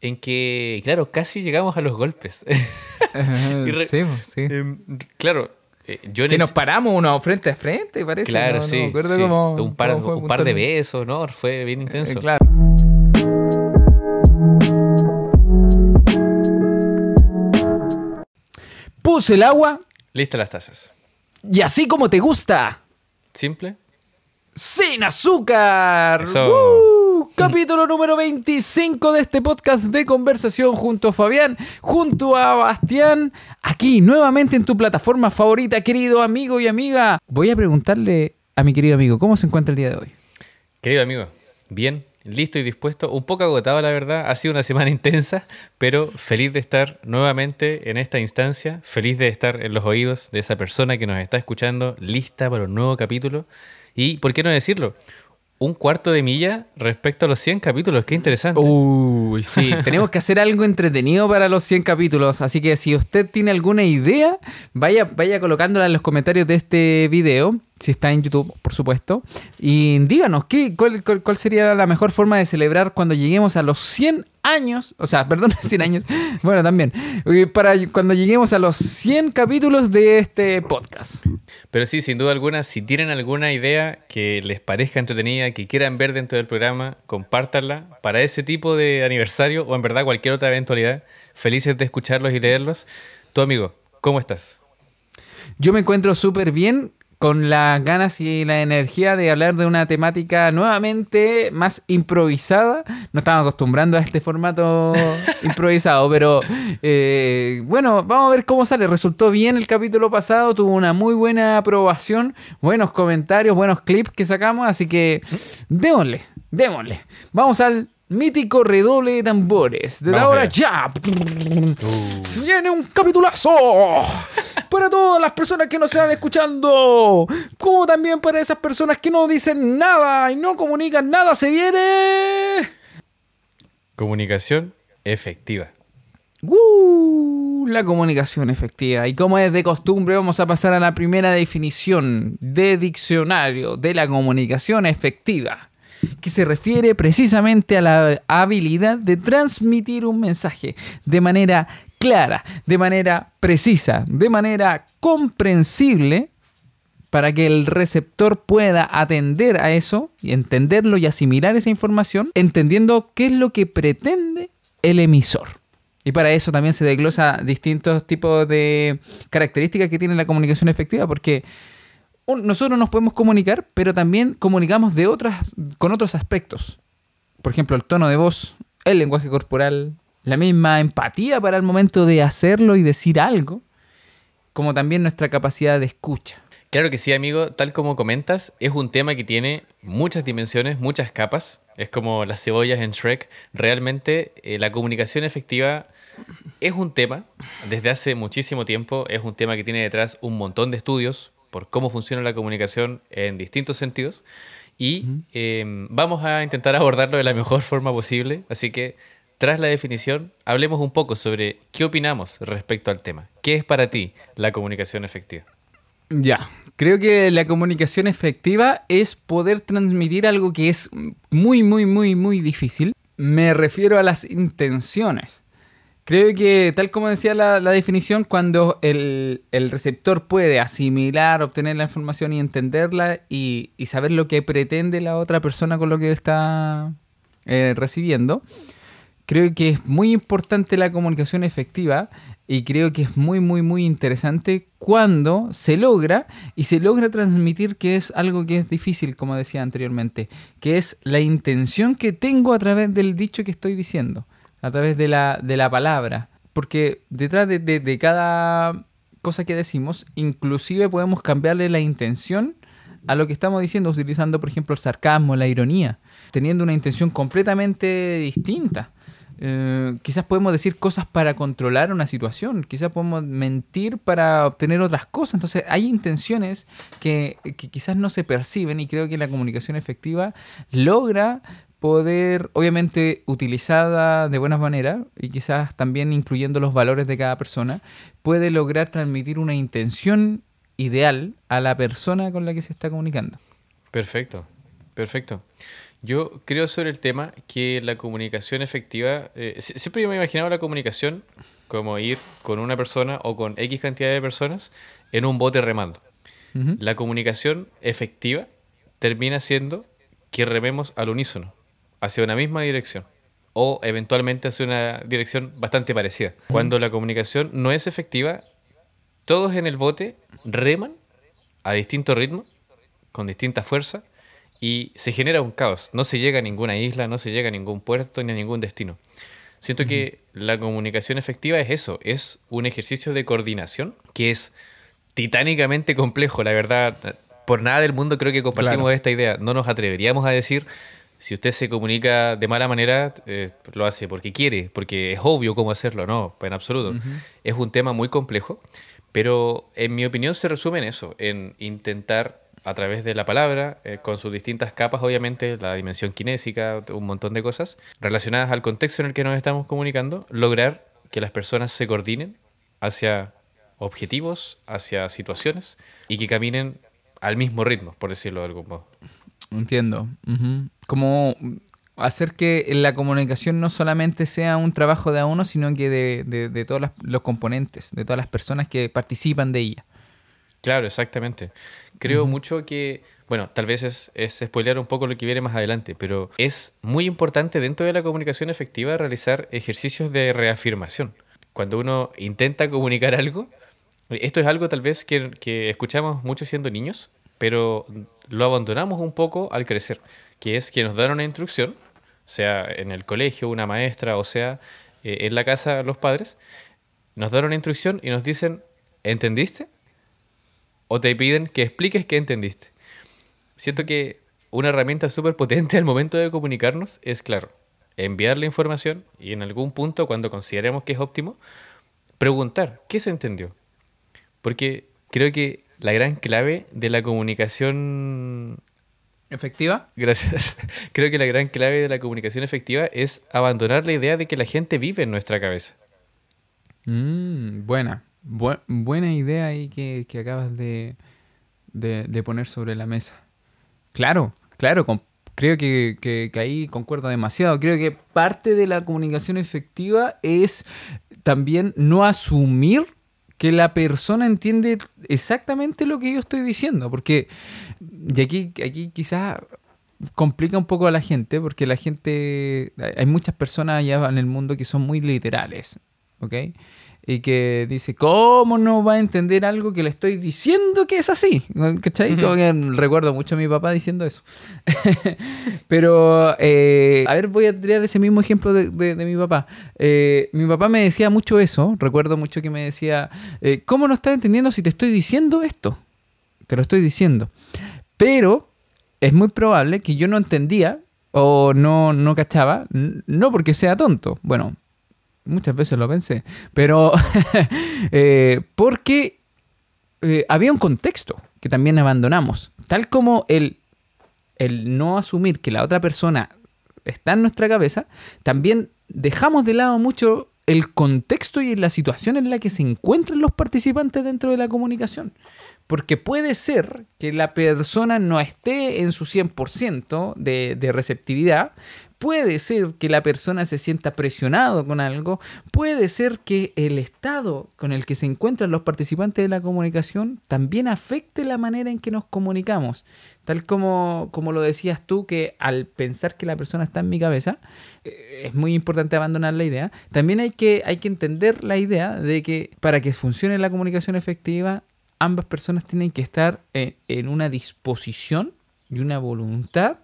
en que, claro, casi llegamos a los golpes. Y re- sí, sí. Em, claro, eh, yo Que nos paramos uno frente a frente, parece. Claro, no, no sí. me acuerdo sí. cómo- un par, cómo fue un par de besos, ¿no? Fue bien Eh, intenso. claro. Puse el agua Listas las tazas. y así como te gusta, ¿Simple? sin azúcar. Eso. ¡Woo! Capítulo número 25 de este podcast de conversación junto a Fabián, junto a Bastián, aquí nuevamente en tu plataforma favorita, querido amigo y amiga. Voy a preguntarle a mi querido amigo, ¿cómo se encuentra el día de hoy? Querido amigo, bien, listo y dispuesto. Un poco agotado, la verdad. Ha sido una semana intensa, pero feliz de estar nuevamente en esta instancia. Feliz de estar en los oídos de esa persona que nos está escuchando, lista para un nuevo capítulo. Y, ¿por qué no decirlo? Un cuarto de milla respecto a los 100 capítulos. Qué interesante. Uy, sí, tenemos que hacer algo entretenido para los 100 capítulos, así que si usted tiene alguna idea, vaya, vaya colocándola en los comentarios de este video, si está en YouTube, por supuesto, y díganos ¿qué, cuál, cuál- cuál sería la mejor forma de celebrar cuando lleguemos a los 100 años, o sea, perdón, 100 años, bueno, también, para cuando lleguemos a los 100 capítulos de este podcast. Pero sí, sin duda alguna, si tienen alguna idea que les parezca entretenida, que quieran ver dentro del programa, compártanla para ese tipo de aniversario o en verdad cualquier otra eventualidad. Felices de escucharlos y leerlos. Tu amigo, ¿cómo estás? Yo me encuentro súper bien con las ganas y la energía de hablar de una temática nuevamente más improvisada. No estamos acostumbrando a este formato improvisado, pero eh, bueno, vamos a ver cómo sale. Resultó bien el capítulo pasado, tuvo una muy buena aprobación, buenos comentarios, buenos clips que sacamos, así que démosle, démosle. Vamos al mítico redoble de tambores. De Vamos ahora ya. Se viene un capitulazo para todas las personas que nos están escuchando, como también para esas personas que no dicen nada y no comunican nada. Se viene. Comunicación efectiva. ¡Uh! la comunicación efectiva. Y como es de costumbre, vamos a pasar a la primera definición de diccionario de la comunicación efectiva, que se refiere precisamente a la habilidad de transmitir un mensaje de manera clara, de manera precisa, de manera comprensible para que el receptor pueda atender a eso y entenderlo y asimilar esa información, entendiendo qué es lo que pretende el emisor. Y para eso también se desglosa distintos tipos de características que tiene la comunicación efectiva, porque nosotros nos podemos comunicar, pero también comunicamos de otras, con otros aspectos. Por ejemplo, el tono de voz, el lenguaje corporal, la misma empatía para el momento de hacerlo y decir algo, como también nuestra capacidad de escucha. Claro que sí, amigo. Tal como comentas, es un tema que tiene muchas dimensiones, muchas capas. Es como las cebollas en Shrek. Realmente eh, la comunicación efectiva es un tema desde hace muchísimo tiempo. Es un tema que tiene detrás un montón de estudios por cómo funciona la comunicación en distintos sentidos. Y eh, vamos a intentar abordarlo de la mejor forma posible. Así que, tras la definición, hablemos un poco sobre qué opinamos respecto al tema. ¿Qué es para ti la comunicación efectiva? Ya, creo que la comunicación efectiva es poder transmitir algo que es muy, muy, muy, muy difícil. Me refiero a las intenciones. Creo que, tal como decía la, definición, cuando el, el receptor puede asimilar, obtener la información y entenderla y, y saber lo que pretende la otra persona con lo que está eh, recibiendo, creo que es muy importante la comunicación efectiva y creo que es muy, muy, muy interesante cuando se logra y se logra transmitir que es algo que es difícil, como decía anteriormente, que es la intención que tengo a través del dicho que estoy diciendo, a través de la, de la palabra. Porque detrás de, de- de cada cosa que decimos, inclusive podemos cambiarle la intención a lo que estamos diciendo, utilizando, por ejemplo, el sarcasmo, la ironía, teniendo una intención completamente distinta. Eh, quizás podemos decir cosas para controlar una situación, quizás podemos mentir para obtener otras cosas. Entonces hay intenciones que, que quizás no se perciben y creo que la comunicación efectiva logra poder, obviamente utilizada de buena manera y quizás también incluyendo los valores de cada persona, puede lograr transmitir una intención ideal a la persona con la que se está comunicando. Perfecto, perfecto. Yo creo sobre el tema que la comunicación efectiva, eh, si- siempre yo me he imaginado la comunicación como ir con una persona o con X cantidad de personas en un bote remando. La comunicación efectiva termina siendo que rememos al unísono, hacia una misma dirección, o eventualmente hacia una dirección bastante parecida. Cuando la comunicación no es efectiva, todos en el bote reman a distinto ritmo, con distinta fuerza, y se genera un caos. No se llega a ninguna isla, no se llega a ningún puerto ni a ningún destino. Siento que la comunicación efectiva es eso, es un ejercicio de coordinación que es titánicamente complejo, la verdad. Por nada del mundo creo que compartimos Claro. esta idea. No nos atreveríamos a decir, si usted se comunica de mala manera, eh, lo hace porque quiere, porque es obvio cómo hacerlo. No, en absoluto. Es un tema muy complejo, pero en mi opinión se resume en eso, en intentar a través de la palabra, eh, con sus distintas capas, obviamente, la dimensión kinésica, un montón de cosas, relacionadas al contexto en el que nos estamos comunicando, lograr que las personas se coordinen hacia objetivos, hacia situaciones y que caminen al mismo ritmo, por decirlo de algún modo. Entiendo. Como hacer que la comunicación no solamente sea un trabajo de a uno, sino que de, de- de todos los componentes, de todas las personas que participan de ella. Claro, exactamente. Creo mucho que, bueno, tal vez es, es spoilear un poco lo que viene más adelante, pero es muy importante dentro de la comunicación efectiva realizar ejercicios de reafirmación. Cuando uno intenta comunicar algo, esto es algo tal vez que, que escuchamos mucho siendo niños, pero lo abandonamos un poco al crecer, que es que nos dan una instrucción, sea en el colegio, una maestra, o sea eh, en la casa los padres, nos dan una instrucción y nos dicen, ¿entendiste? o te piden que expliques qué entendiste. Siento que una herramienta súper potente al momento de comunicarnos es, claro, enviar la información y en algún punto, cuando consideremos que es óptimo, preguntar qué se entendió. Porque creo que la gran clave de la comunicación... ¿Efectiva? Gracias. Creo que la gran clave de la comunicación efectiva es abandonar la idea de que la gente vive en nuestra cabeza. Mm, buena. Bu- buena idea ahí que, que acabas de, de- de poner sobre la mesa. Claro, claro, creo que, que- que ahí concuerdo demasiado. Creo que parte de la comunicación efectiva es también no asumir que la persona entiende exactamente lo que yo estoy diciendo. Porque, y aquí, aquí quizás complica un poco a la gente, porque la gente, hay muchas personas allá en el mundo que son muy literales, ¿ok? Y que dice, ¿cómo no va a entender algo que le estoy diciendo que es así? ¿Cachai? Como que recuerdo mucho a mi papá diciendo eso. Pero, eh, a ver, voy a tirar ese mismo ejemplo de, de- de mi papá. Eh, mi papá me decía mucho eso, recuerdo mucho que me decía, eh, ¿cómo no estás entendiendo si te estoy diciendo esto? Te lo estoy diciendo. Pero es muy probable que yo no entendía o no, no cachaba, no porque sea tonto, bueno, muchas veces lo pensé, pero eh, porque eh, había un contexto que también abandonamos, tal como el, el no asumir que la otra persona está en nuestra cabeza, también dejamos de lado mucho el contexto y la situación en la que se encuentran los participantes dentro de la comunicación. Porque puede ser que la persona no esté en su 100% de, de receptividad, puede ser que la persona se sienta presionado con algo, puede ser que el estado con el que se encuentran los participantes de la comunicación también afecte la manera en que nos comunicamos. Tal como, como lo decías tú, que al pensar que la persona está en mi cabeza, eh, es muy importante abandonar la idea. También hay que, hay que entender la idea de que para que funcione la comunicación efectiva, ambas personas tienen que estar en, en una disposición y una voluntad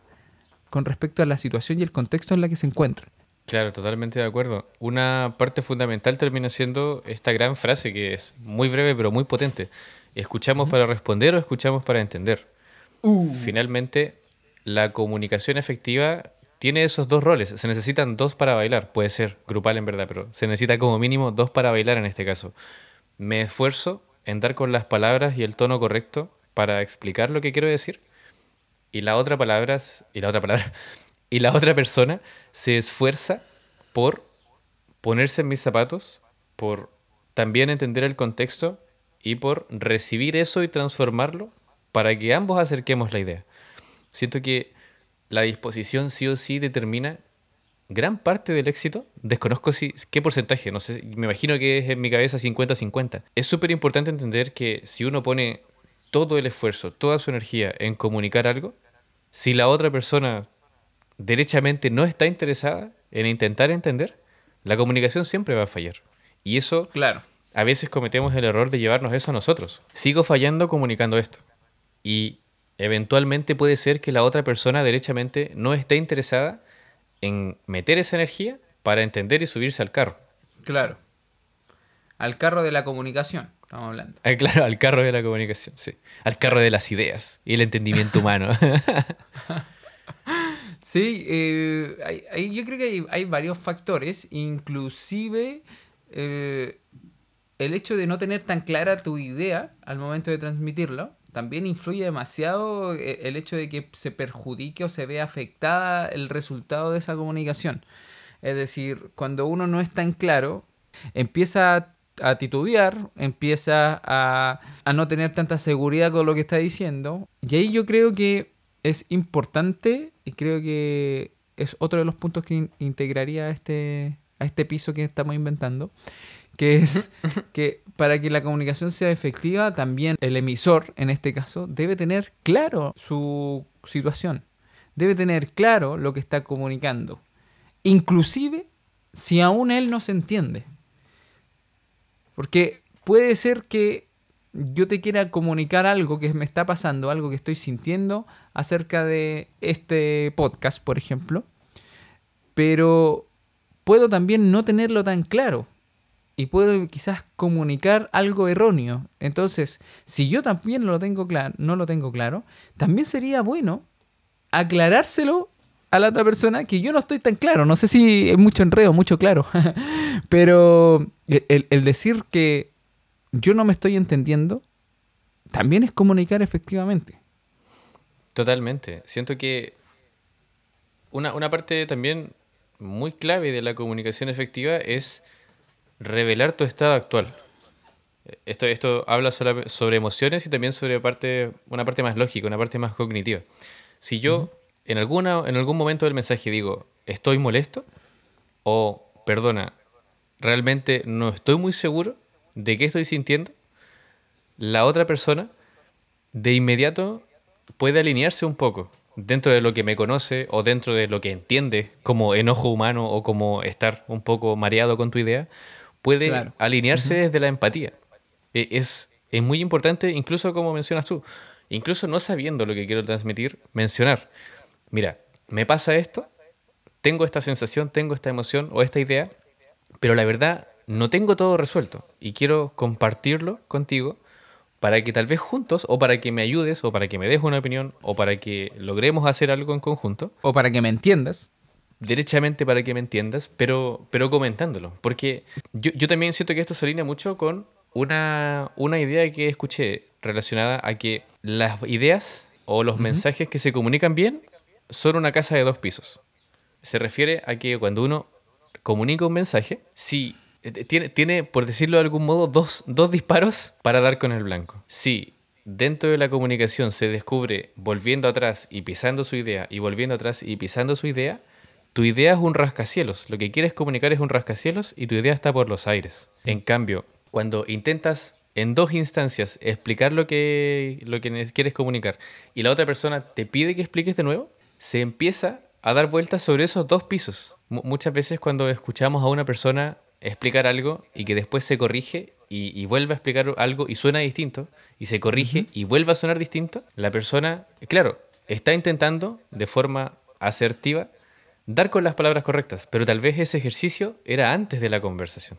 con respecto a la situación y el contexto en la que se encuentran. Claro, totalmente de acuerdo. Una parte fundamental termina siendo esta gran frase que es muy breve pero muy potente. ¿Escuchamos para responder o escuchamos para entender? Finalmente, la comunicación efectiva tiene esos dos roles. Se necesitan dos para bailar. Puede ser grupal en verdad, pero se necesita como mínimo dos para bailar en este caso. Me esfuerzo en dar con las palabras y el tono correcto para explicar lo que quiero decir. Y la otra palabra, y la otra palabra, y la otra persona se esfuerza por ponerse en mis zapatos, por también entender el contexto y por recibir eso y transformarlo para que ambos acerquemos la idea. Siento que la disposición sí o sí determina gran parte del éxito. Desconozco si, qué porcentaje, no sé, me imagino que es en mi cabeza 50-50. Es súper importante entender que si uno pone todo el esfuerzo, toda su energía en comunicar algo, si la otra persona derechamente no está interesada en intentar entender, la comunicación siempre va a fallar. Y eso, claro. a veces cometemos el error de llevarnos eso a nosotros. Sigo fallando comunicando esto. Y eventualmente puede ser que la otra persona derechamente no esté interesada en meter esa energía para entender y subirse al carro. Claro. Al carro de la comunicación, estamos hablando. Ah, claro, al carro de la comunicación, sí. Al carro de las ideas y el entendimiento humano. sí, eh, yo creo que hay, varios factores, inclusive eh, el hecho de no tener tan clara tu idea al momento de transmitirlo también influye demasiado eh, el hecho de que se perjudique o se vea afectada el resultado de esa comunicación. Es decir, cuando uno no está en claro, empieza a titubear, empieza a, a no tener tanta seguridad con lo que está diciendo. Y ahí yo creo que es importante y creo que es otro de los puntos que integraría a este, a este piso que estamos inventando, que es que para que la comunicación sea efectiva, también el emisor, en este caso, debe tener claro su situación, debe tener claro lo que está comunicando, inclusive si aún él no se entiende. Porque puede ser que yo te quiera comunicar algo que me está pasando, algo que estoy sintiendo acerca de este podcast, por ejemplo, pero puedo también no tenerlo tan claro y puedo quizás comunicar algo erróneo. Entonces, si yo también lo tengo claro, no lo tengo claro, también sería bueno aclarárselo a la otra persona que yo no estoy tan claro. No sé si es mucho enredo, mucho claro. Pero el, el, decir que yo no me estoy entendiendo también es comunicar efectivamente. Totalmente. Siento que una, una parte también muy clave de la comunicación efectiva es revelar tu estado actual. Esto, esto habla sobre emociones y también sobre parte, una parte más lógica, una parte más cognitiva. Si yo en, alguna, en algún momento del mensaje digo, estoy molesto, o perdona, realmente no estoy muy seguro de qué estoy sintiendo, la otra persona de inmediato puede alinearse un poco dentro de lo que me conoce o dentro de lo que entiende como enojo humano o como estar un poco mareado con tu idea, puede alinearse desde la empatía. E, es, es muy importante, incluso como mencionas tú, incluso no sabiendo lo que quiero transmitir, mencionar, mira, me pasa esto, tengo esta sensación, tengo esta emoción o esta idea, pero la verdad no tengo todo resuelto y quiero compartirlo contigo para que tal vez juntos, o para que me ayudes, o para que me des una opinión, o para que logremos hacer algo en conjunto. O para que me entiendas derechamente para que me entiendas, pero, pero comentándolo. Porque yo, yo también siento que esto se alinea mucho con una, una, idea que escuché relacionada a que las ideas o los mensajes que se comunican bien son una casa de dos pisos. Se refiere a que cuando uno comunica un mensaje, si eh, tiene, tiene por decirlo de algún modo, dos, dos disparos para dar con el blanco. Si dentro de la comunicación se descubre volviendo atrás y pisando su idea y volviendo atrás y pisando su idea, tu idea es un rascacielos. Lo que quieres comunicar es un rascacielos y tu idea está por los aires. En cambio, cuando intentas en dos instancias explicar lo que, lo que quieres comunicar y la otra persona te pide que expliques de nuevo, se empieza a dar vueltas sobre esos dos pisos. Muchas veces cuando escuchamos a una persona explicar algo y que después se corrige y, vuelve a explicar algo y suena distinto y se corrige y vuelve a sonar distinto, la persona, claro, está intentando de forma asertiva dar con las palabras correctas, pero tal vez ese ejercicio era antes de la conversación.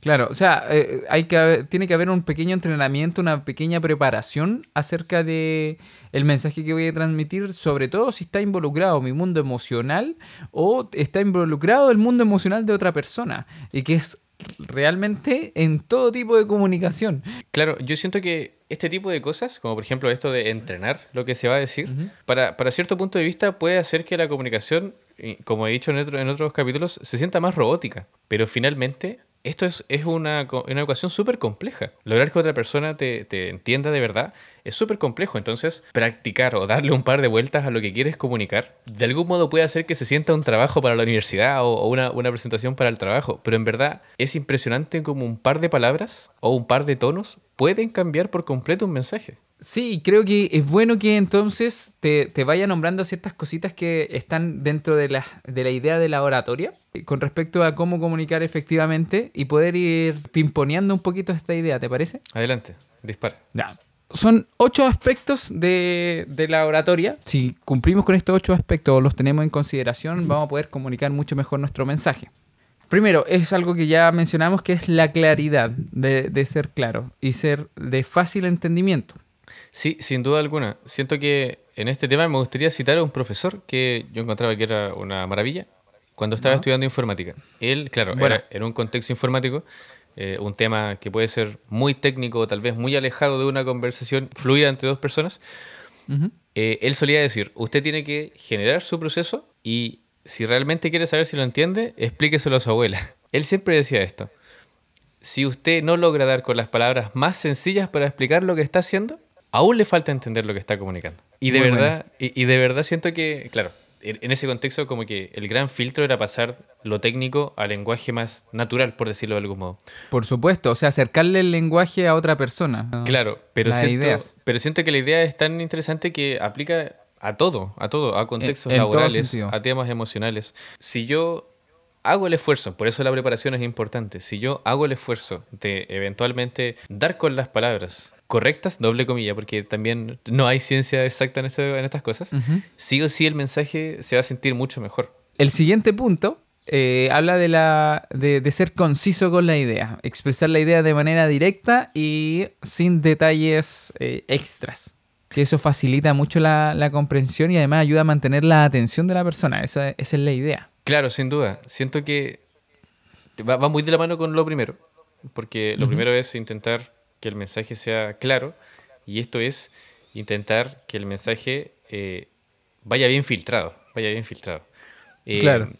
Claro, o sea, eh, hay que tiene que haber un pequeño entrenamiento, una pequeña preparación acerca de el mensaje que voy a transmitir, sobre todo si está involucrado mi mundo emocional o está involucrado el mundo emocional de otra persona y que es realmente en todo tipo de comunicación. Claro, yo siento que este tipo de cosas, como por ejemplo esto de entrenar lo que se va a decir, para, para cierto punto de vista puede hacer que la comunicación como he dicho en, otros capítulos, se sienta más robótica. Pero finalmente esto es, es una, una ecuación súper compleja. Lograr que otra persona te, te entienda de verdad es súper complejo. Entonces, practicar o darle un par de vueltas a lo que quieres comunicar, de algún modo puede hacer que se sienta un trabajo para la universidad o, o una, una presentación para el trabajo. Pero en verdad es impresionante como un par de palabras o un par de tonos pueden cambiar por completo un mensaje. Sí, creo que es bueno que entonces te, te vaya nombrando ciertas cositas que están dentro de la, de la idea de la oratoria eh, con respecto a cómo comunicar efectivamente y poder ir pimponeando un poquito esta idea, ¿te parece? Adelante, dispara. Ya. Son ocho aspectos de, de la oratoria. Si cumplimos con estos ocho aspectos o los tenemos en consideración, vamos a poder comunicar mucho mejor nuestro mensaje. Primero, es algo que ya mencionamos, que es la claridad de, de ser claro y ser de fácil entendimiento. Sí, sin duda alguna. Siento que en este tema me gustaría citar a un profesor que yo encontraba que era una maravilla cuando estaba estudiando informática. Él, claro, Bueno. era en un contexto informático, eh, un tema que puede ser muy técnico o tal vez muy alejado de una conversación fluida entre dos personas. Eh, él solía decir, usted tiene que generar su proceso y si realmente quiere saber si lo entiende, explíqueselo a su abuela. Él siempre decía esto. Si usted no logra dar con las palabras más sencillas para explicar lo que está haciendo, aún le falta entender lo que está comunicando. Y de Muy verdad, y, y de verdad siento que, claro, en ese contexto como que el gran filtro era pasar lo técnico al lenguaje más natural, por decirlo de algún modo. Por supuesto, o sea, acercarle el lenguaje a otra persona. Claro, pero Las siento, ideas. pero siento que la idea es tan interesante que aplica a todo, a todo, a contextos En- en todo laborales, a temas emocionales. Si yo hago el esfuerzo, por eso la preparación es importante, si yo hago el esfuerzo de eventualmente dar con las palabras correctas, doble comilla, porque también no hay ciencia exacta en, este- en estas cosas, Ujú. sí o sí el mensaje se va a sentir mucho mejor. El siguiente punto eh, habla de, la, de, de ser conciso con la idea, expresar la idea de manera directa y sin detalles eh, extras. Que eso facilita mucho la, la comprensión y además ayuda a mantener la atención de la persona. Esa, esa es la idea. Claro, sin duda. Siento que va muy de la mano con lo primero, porque lo primero es intentar que el mensaje sea claro y esto es intentar que el mensaje eh, vaya bien filtrado, vaya bien filtrado. Eh, Claro.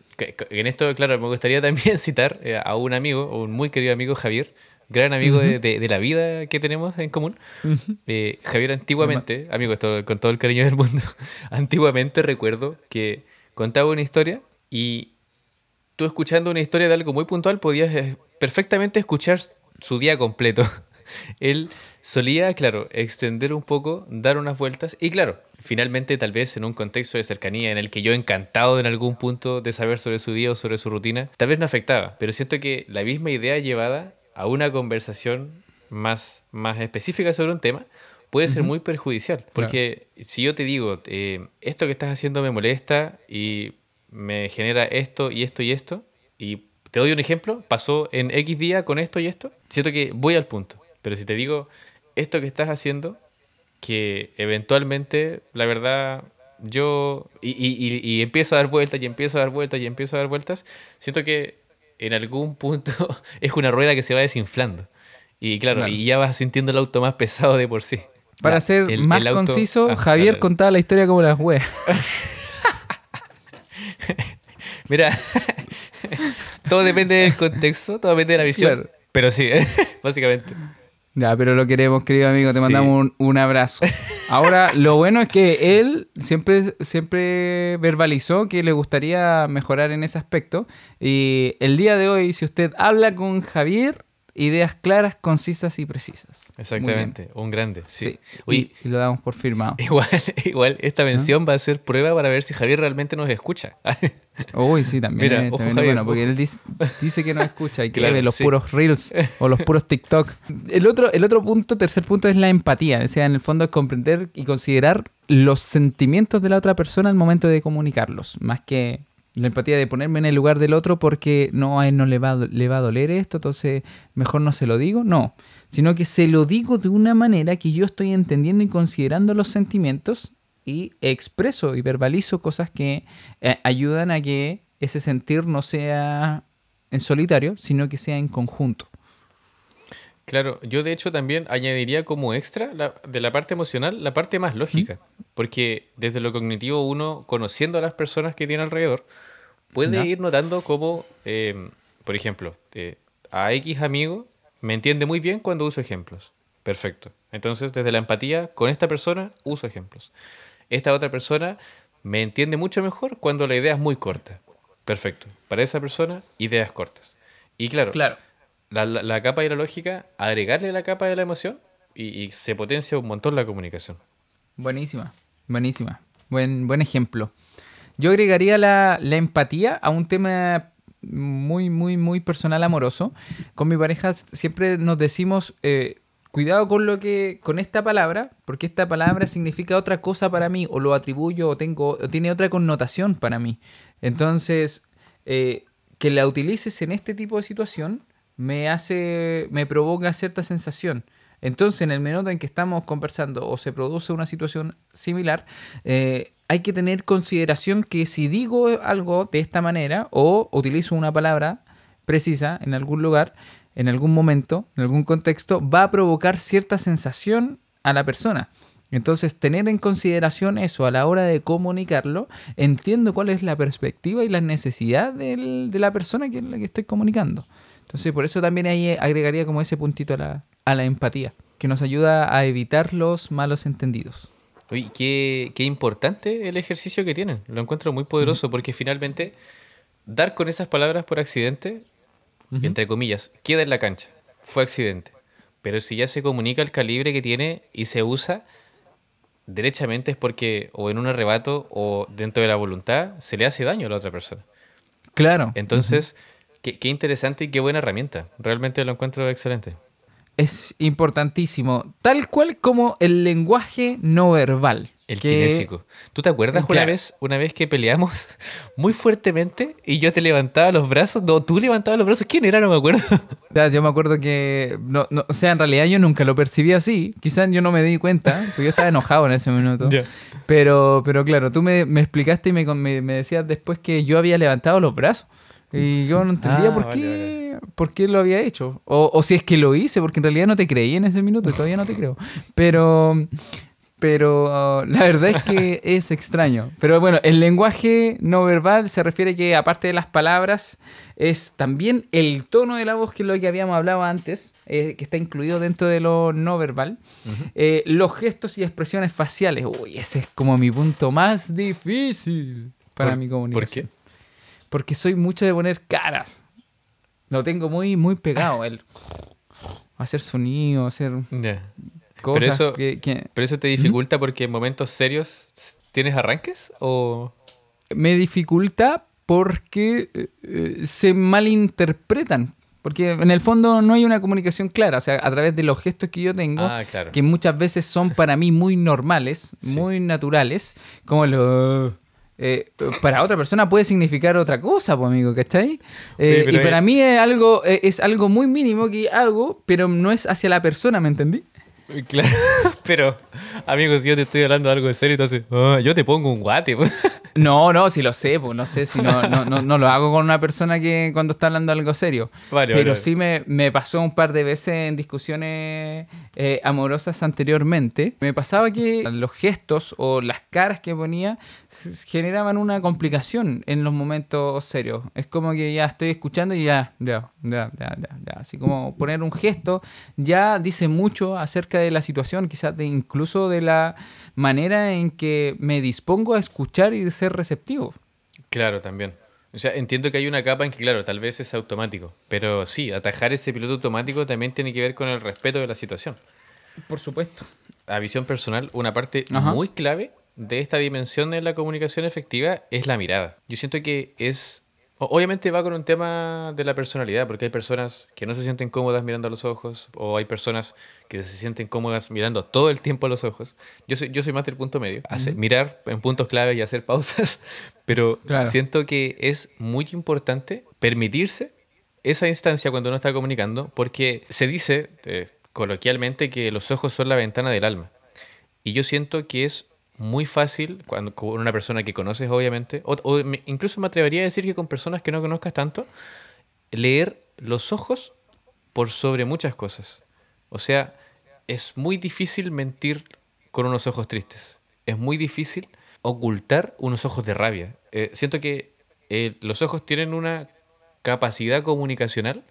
En esto, claro, me gustaría también citar eh, a un amigo, un muy querido amigo Javier, gran amigo de, de- de la vida que tenemos en común. Eh, Javier antiguamente, amigo, esto con todo el cariño del mundo, antiguamente recuerdo que contaba una historia y tú escuchando una historia de algo muy puntual podías perfectamente escuchar su día completo. Él solía, claro, extender un poco, dar unas vueltas y claro, finalmente tal vez en un contexto de cercanía en el que yo encantado en algún punto de saber sobre su día o sobre su rutina, tal vez no afectaba, pero siento que la misma idea llevada a una conversación más, más específica sobre un tema puede ser muy perjudicial, porque si yo te digo, eh, esto que estás haciendo me molesta y me genera esto y esto y esto, y te doy un ejemplo, pasó en X día con esto y esto, siento que voy al punto. Pero si te digo, esto que estás haciendo, que eventualmente, la verdad, yo, y, y- y- y empiezo a dar vueltas y empiezo a dar vueltas y empiezo a dar vueltas, siento que en algún punto es una rueda que se va desinflando. Y claro, Claro. y ya vas sintiendo el auto más pesado de por sí. Para ser el- más el auto- conciso, Ah, Javier contaba la historia como las weas. Mira, todo depende del contexto, todo depende de la visión. Claro. Pero sí, básicamente. Ya, pero lo queremos, querido amigo. Te Sí. mandamos un, un abrazo. Ahora, lo bueno es que él siempre, siempre verbalizó que le gustaría mejorar en ese aspecto. Y el día de hoy, si usted habla con Javier, ideas claras, concisas y precisas. Exactamente, un grande. Sí. Sí. Oye, Y, y lo damos por firmado. igual, igual esta mención va a ser prueba para ver si Javier realmente nos escucha. Uy, sí, también. Mira, es- ojo, también es Javier, bueno, porque ojo. él dice, dice que no escucha y que Claro, ve los sí. puros reels o los puros TikTok. El otro, el otro punto, tercer punto, es la empatía. O sea, en el fondo es comprender y considerar los sentimientos de la otra persona al momento de comunicarlos. Más que la empatía de ponerme en el lugar del otro porque no a él no le va, a do- le va a doler esto, entonces mejor no se lo digo. No, sino que se lo digo de una manera que yo estoy entendiendo y considerando los sentimientos y expreso y verbalizo cosas que eh, ayudan a que ese sentir no sea en solitario, sino que sea en conjunto. Claro, yo de hecho también añadiría como extra la- de la parte emocional la parte más lógica, porque desde lo cognitivo uno, conociendo a las personas que tiene alrededor, puede Ya. ir notando cómo, eh, por ejemplo, eh, a X amigo me entiende muy bien cuando uso ejemplos. Perfecto. Entonces, desde la empatía, con esta persona uso ejemplos. Esta otra persona me entiende mucho mejor cuando la idea es muy corta. Perfecto. Para esa persona, ideas cortas. Y claro, Claro. La, la- la capa de la lógica, agregarle la capa de la emoción y, y se potencia un montón la comunicación. Buenísima, buenísima. Buen, buen ejemplo. Yo agregaría la, empatía a un tema muy, muy, muy personal amoroso. Con mi pareja siempre nos decimos, eh, cuidado con lo que, con esta palabra, porque esta palabra significa otra cosa para mí, o lo atribuyo, o tengo, tiene otra connotación para mí. Entonces, eh, que la utilices en este tipo de situación me hace, me provoca cierta sensación. Entonces, en el minuto en que estamos conversando o se produce una situación similar, eh, hay que tener consideración que si digo algo de esta manera o utilizo una palabra precisa en algún lugar, en algún momento, en algún contexto, va a provocar cierta sensación a la persona. Entonces, tener en consideración eso a la hora de comunicarlo, entiendo cuál es la perspectiva y la necesidad del- de la persona que, la que estoy comunicando. Entonces, por eso también ahí agregaría como ese puntito a la, a la empatía, que nos ayuda a evitar los malos entendidos. Oye, qué, qué importante el ejercicio que tienen. Lo encuentro muy poderoso porque finalmente dar con esas palabras por accidente, entre comillas, queda en la cancha. Fue accidente. Pero si ya se comunica el calibre que tiene y se usa, derechamente es porque o en un arrebato o dentro de la voluntad se le hace daño a la otra persona. Claro. Entonces, qué, qué interesante y qué buena herramienta. Realmente lo encuentro excelente. Es importantísimo, tal cual como el lenguaje no verbal. El que- kinésico. ¿Tú te acuerdas una vez, una vez que peleamos muy fuertemente y yo te levantaba los brazos? No, tú levantabas los brazos. ¿Quién era? No me acuerdo. Yo me acuerdo que, no, no, o sea, en realidad yo nunca lo percibí así. Quizás yo no me di cuenta, porque yo estaba enojado en ese minuto. Pero, pero claro, tú me, me explicaste y me, me decías después que yo había levantado los brazos. Y yo no entendía Ah, por, vale, qué, por qué lo había hecho. O, o si es que lo hice, porque en realidad no te creí en ese minuto y todavía no te creo. Pero, pero uh, la verdad es que es extraño. Pero bueno, el lenguaje no verbal se refiere que aparte de las palabras, es también el tono de la voz, que es lo que habíamos hablado antes, eh, que está incluido dentro de lo no verbal. Eh, los gestos y expresiones faciales. Uy, ese es como mi punto más difícil para ¿Por- mi por comunicación. qué? Porque soy mucho de poner caras. Lo tengo muy, muy pegado. El hacer sonido, hacer cosas Pero eso, que, que pero eso te dificulta porque en momentos serios tienes arranques o me dificulta porque eh, eh, se malinterpretan. Porque en el fondo no hay una comunicación clara. O sea, a través de los gestos que yo tengo, Ah, claro. que muchas veces son para mí muy normales, Sí. muy naturales, como lo... eh, para otra persona puede significar otra cosa, pues amigo, ¿cachai? Eh, pero y para ahí- mí es algo, eh, es algo muy mínimo que hago, pero no es hacia la persona, ¿me entendí? Claro, pero amigos, yo te estoy hablando de algo de serio, entonces ah, yo te pongo un guate. pues. No, no, si lo sé, pues no sé si no, no, no, no lo hago con una persona que cuando está hablando algo serio. Vale, Pero vale, sí me, me pasó un par de veces en discusiones eh, amorosas anteriormente. Me pasaba que los gestos o las caras que ponía generaban una complicación en los momentos serios. Es como que ya estoy escuchando y ya, ya, ya, ya, ya, ya. Así como poner un gesto ya dice mucho acerca de la situación, quizás de incluso de la manera en que me dispongo a escuchar y ser receptivo. Claro, también. O sea, entiendo que hay una capa en que, claro, tal vez es automático, pero sí, atajar ese piloto automático también tiene que ver con el respeto de la situación. Por supuesto. A visión personal, una parte Ajá. muy clave de esta dimensión de la comunicación efectiva es la mirada. Yo siento que es... Obviamente va con un tema de la personalidad, porque hay personas que no se sienten cómodas mirando a los ojos, o hay personas que se sienten cómodas mirando todo el tiempo a los ojos. Yo soy, yo soy más del punto medio, hacer- mirar en puntos clave y hacer pausas, pero Claro. siento que es muy importante permitirse esa instancia cuando uno está comunicando, porque se dice eh, coloquialmente que los ojos son la ventana del alma. Y yo siento que es muy fácil cuando con una persona que conoces, obviamente, o, incluso me atrevería a decir que con personas que no conozcas tanto, leer los ojos por sobre muchas cosas. O sea, es muy difícil mentir con unos ojos tristes. Es muy difícil ocultar unos ojos de rabia. Eh, siento que eh, los ojos tienen una capacidad comunicacional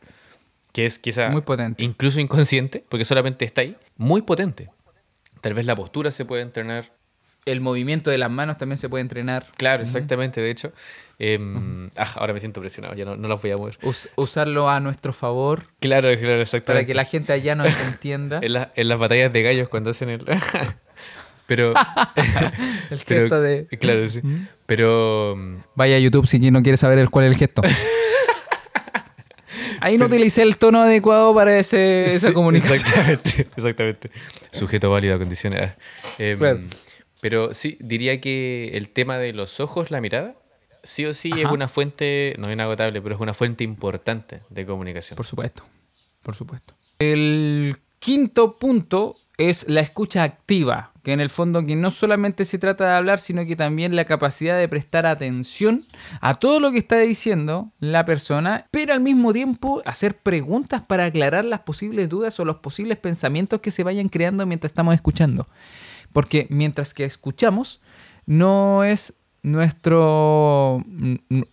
que es quizá Muy potente. incluso inconsciente, porque solamente está ahí, muy potente. Tal vez la postura se puede entrenar. El movimiento de las manos también se puede entrenar. Claro, exactamente, de hecho. Em, ah, ahora me siento presionado, ya no, no las voy a mover. Us- usarlo a nuestro favor Claro, claro, para exactamente. que la gente allá nos entienda. en, la- en las batallas de gallos cuando hacen el... Pero... El pero- gesto de... Claro, sí. Pero... Vaya a YouTube si no quiere saber el, cuál es el gesto. Ahí no utilicé el tono adecuado para ese, esa Sí, comunicación. Exactamente, exactamente. Sujeto válido a condiciones. ah. Em, Claro. Pero sí, diría que el tema de los ojos, la mirada, sí o sí es una fuente, no inagotable, pero es una fuente importante de comunicación. Por supuesto, por supuesto. El quinto punto es la escucha activa, que en el fondo que no solamente se trata de hablar, sino que también la capacidad de prestar atención a todo lo que está diciendo la persona, pero al mismo tiempo hacer preguntas para aclarar las posibles dudas o los posibles pensamientos que se vayan creando mientras estamos escuchando. Porque mientras que escuchamos, no es nuestro.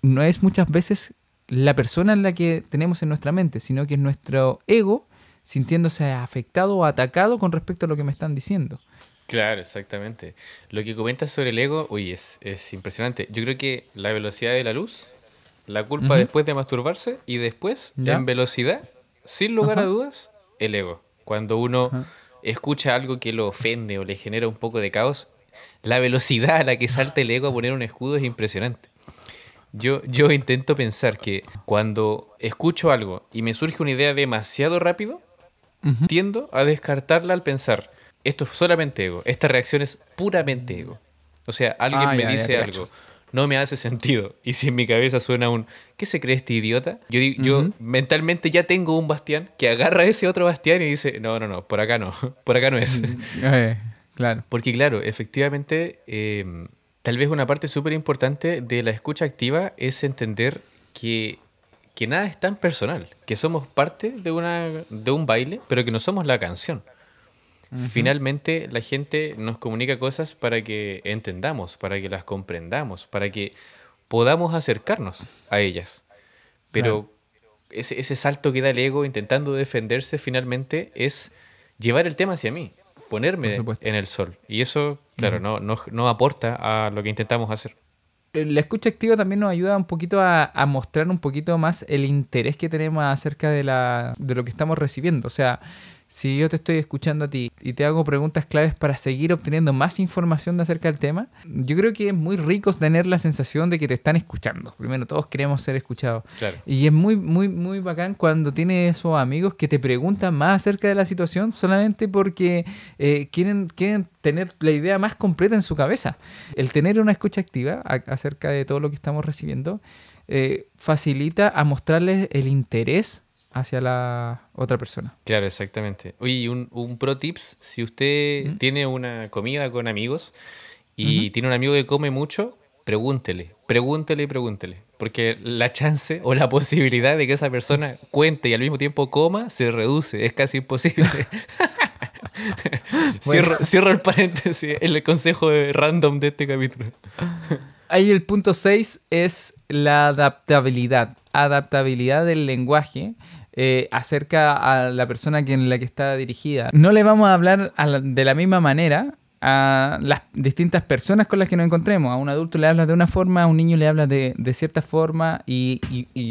No es muchas veces la persona en la que tenemos en nuestra mente, sino que es nuestro ego sintiéndose afectado o atacado con respecto a lo que me están diciendo. Claro, exactamente. Lo que comentas sobre el ego, uy, es, es impresionante. Yo creo que la velocidad de la luz, la culpa después de masturbarse y después, Ya. en velocidad, sin lugar a dudas, el ego. Cuando uno. Escucha algo que lo ofende o le genera un poco de caos, la velocidad a la que salta el ego a poner un escudo es impresionante. Yo, yo intento pensar que cuando escucho algo y me surge una idea demasiado rápido, tiendo a descartarla al pensar, esto es solamente ego, esta reacción es puramente ego. O sea, alguien Ah, me ya, dice algo. No me hace sentido, y si en mi cabeza suena un, ¿qué se cree este idiota? Yo, yo mentalmente ya tengo un bastián que agarra ese otro bastián y dice, no, no, no, por acá no, por acá no es. Eh, claro. Porque claro, efectivamente, eh, tal vez una parte súper importante de la escucha activa es entender que, que nada es tan personal, que somos parte de, una, de un baile, pero que no somos la canción. Finalmente la gente nos comunica cosas para que entendamos, para que las comprendamos, para que podamos acercarnos a ellas. Pero ese, ese salto que da el ego intentando defenderse finalmente es llevar el tema hacia mí, ponerme en el sol. Y eso, claro, no, no, no aporta a lo que intentamos hacer. Eh, La escucha activa también nos ayuda un poquito a, a mostrar un poquito más el interés que tenemos acerca de, la, de lo que estamos recibiendo. O sea, si yo te estoy escuchando a ti y te hago preguntas claves para seguir obteniendo más información de acerca del tema, yo creo que es muy rico tener la sensación de que te están escuchando. Primero, todos queremos ser escuchados. Claro. Y es muy, muy, muy bacán cuando tienes esos amigos que te preguntan más acerca de la situación solamente porque eh, quieren, quieren tener la idea más completa en su cabeza. El tener una escucha activa a- acerca de todo lo que estamos recibiendo eh, facilita a mostrarles el interés hacia la otra persona. Claro, exactamente. Oye, un, un pro tips, si usted ¿Mm? tiene una comida con amigos y tiene un amigo que come mucho, pregúntele, pregúntele y pregúntele. Porque la chance o la posibilidad de que esa persona cuente y al mismo tiempo coma se reduce, es casi imposible. cierro, cierro el paréntesis, el consejo random de este capítulo. Ahí el punto 6 es la adaptabilidad. Adaptabilidad del lenguaje eh, acerca a la persona en la que está dirigida. No le vamos a hablar a la- de la misma manera a las distintas personas con las que nos encontremos. A un adulto le hablas de una forma, a un niño le hablas de, cierta forma y,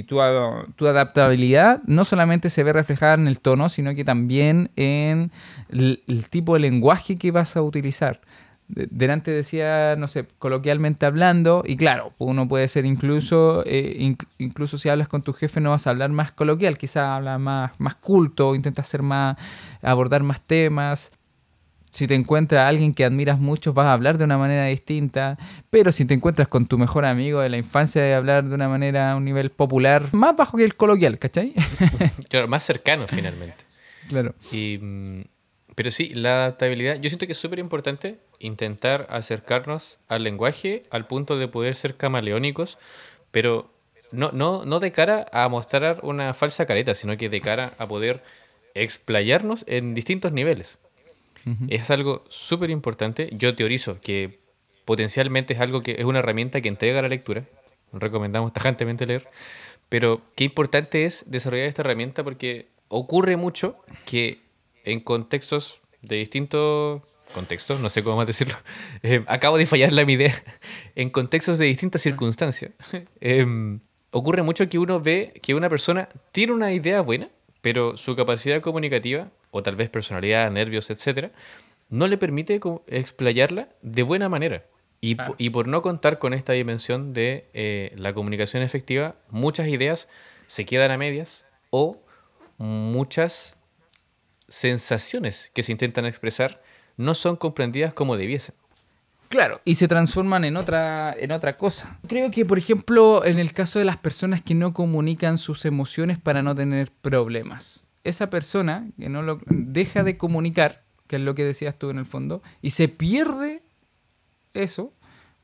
tu, a- adaptabilidad no solamente se ve reflejada en el tono, sino que también en el tipo de lenguaje que vas a utilizar. De- Delante decía, no sé, coloquialmente hablando, y claro, uno puede ser incluso, eh, inc- incluso si hablas con tu jefe no vas a hablar más coloquial, quizás hablas más, más culto, intentas ser más, abordar más temas. Si te encuentras a alguien que admiras mucho, vas a hablar de una manera distinta. Pero si te encuentras con tu mejor amigo de la infancia, de hablar de una manera a un nivel popular, más bajo que el coloquial, ¿cachai? Claro, más cercano finalmente. claro. Y, mm, pero sí, la adaptabilidad, yo siento que es súper importante intentar acercarnos al lenguaje al punto de poder ser camaleónicos, pero no, no, no de cara a mostrar una falsa careta, sino que de cara a poder explayarnos en distintos niveles. Es algo súper importante. Yo teorizo que potencialmente es algo que es una herramienta que entrega la lectura. Recomendamos tajantemente leer. Pero qué importante es desarrollar esta herramienta porque ocurre mucho que en contextos de distintos contextos, no sé cómo más decirlo, eh, acabo de fallar la mi idea, en contextos de distintas circunstancias, em, ocurre mucho que uno ve que una persona tiene una idea buena, pero su capacidad comunicativa, o tal vez personalidad, nervios, etcétera, no le permite explayarla de buena manera. Y, y, por no contar con esta dimensión de eh, la comunicación efectiva, muchas ideas se quedan a medias o muchas sensaciones que se intentan expresar no son comprendidas como debiesen. Claro, y se transforman en otra, en otra cosa. Creo que, por ejemplo, en el caso de las personas que no comunican sus emociones para no tener problemas, esa persona que no lo deja de comunicar, que es lo que decías tú en el fondo, y se pierde eso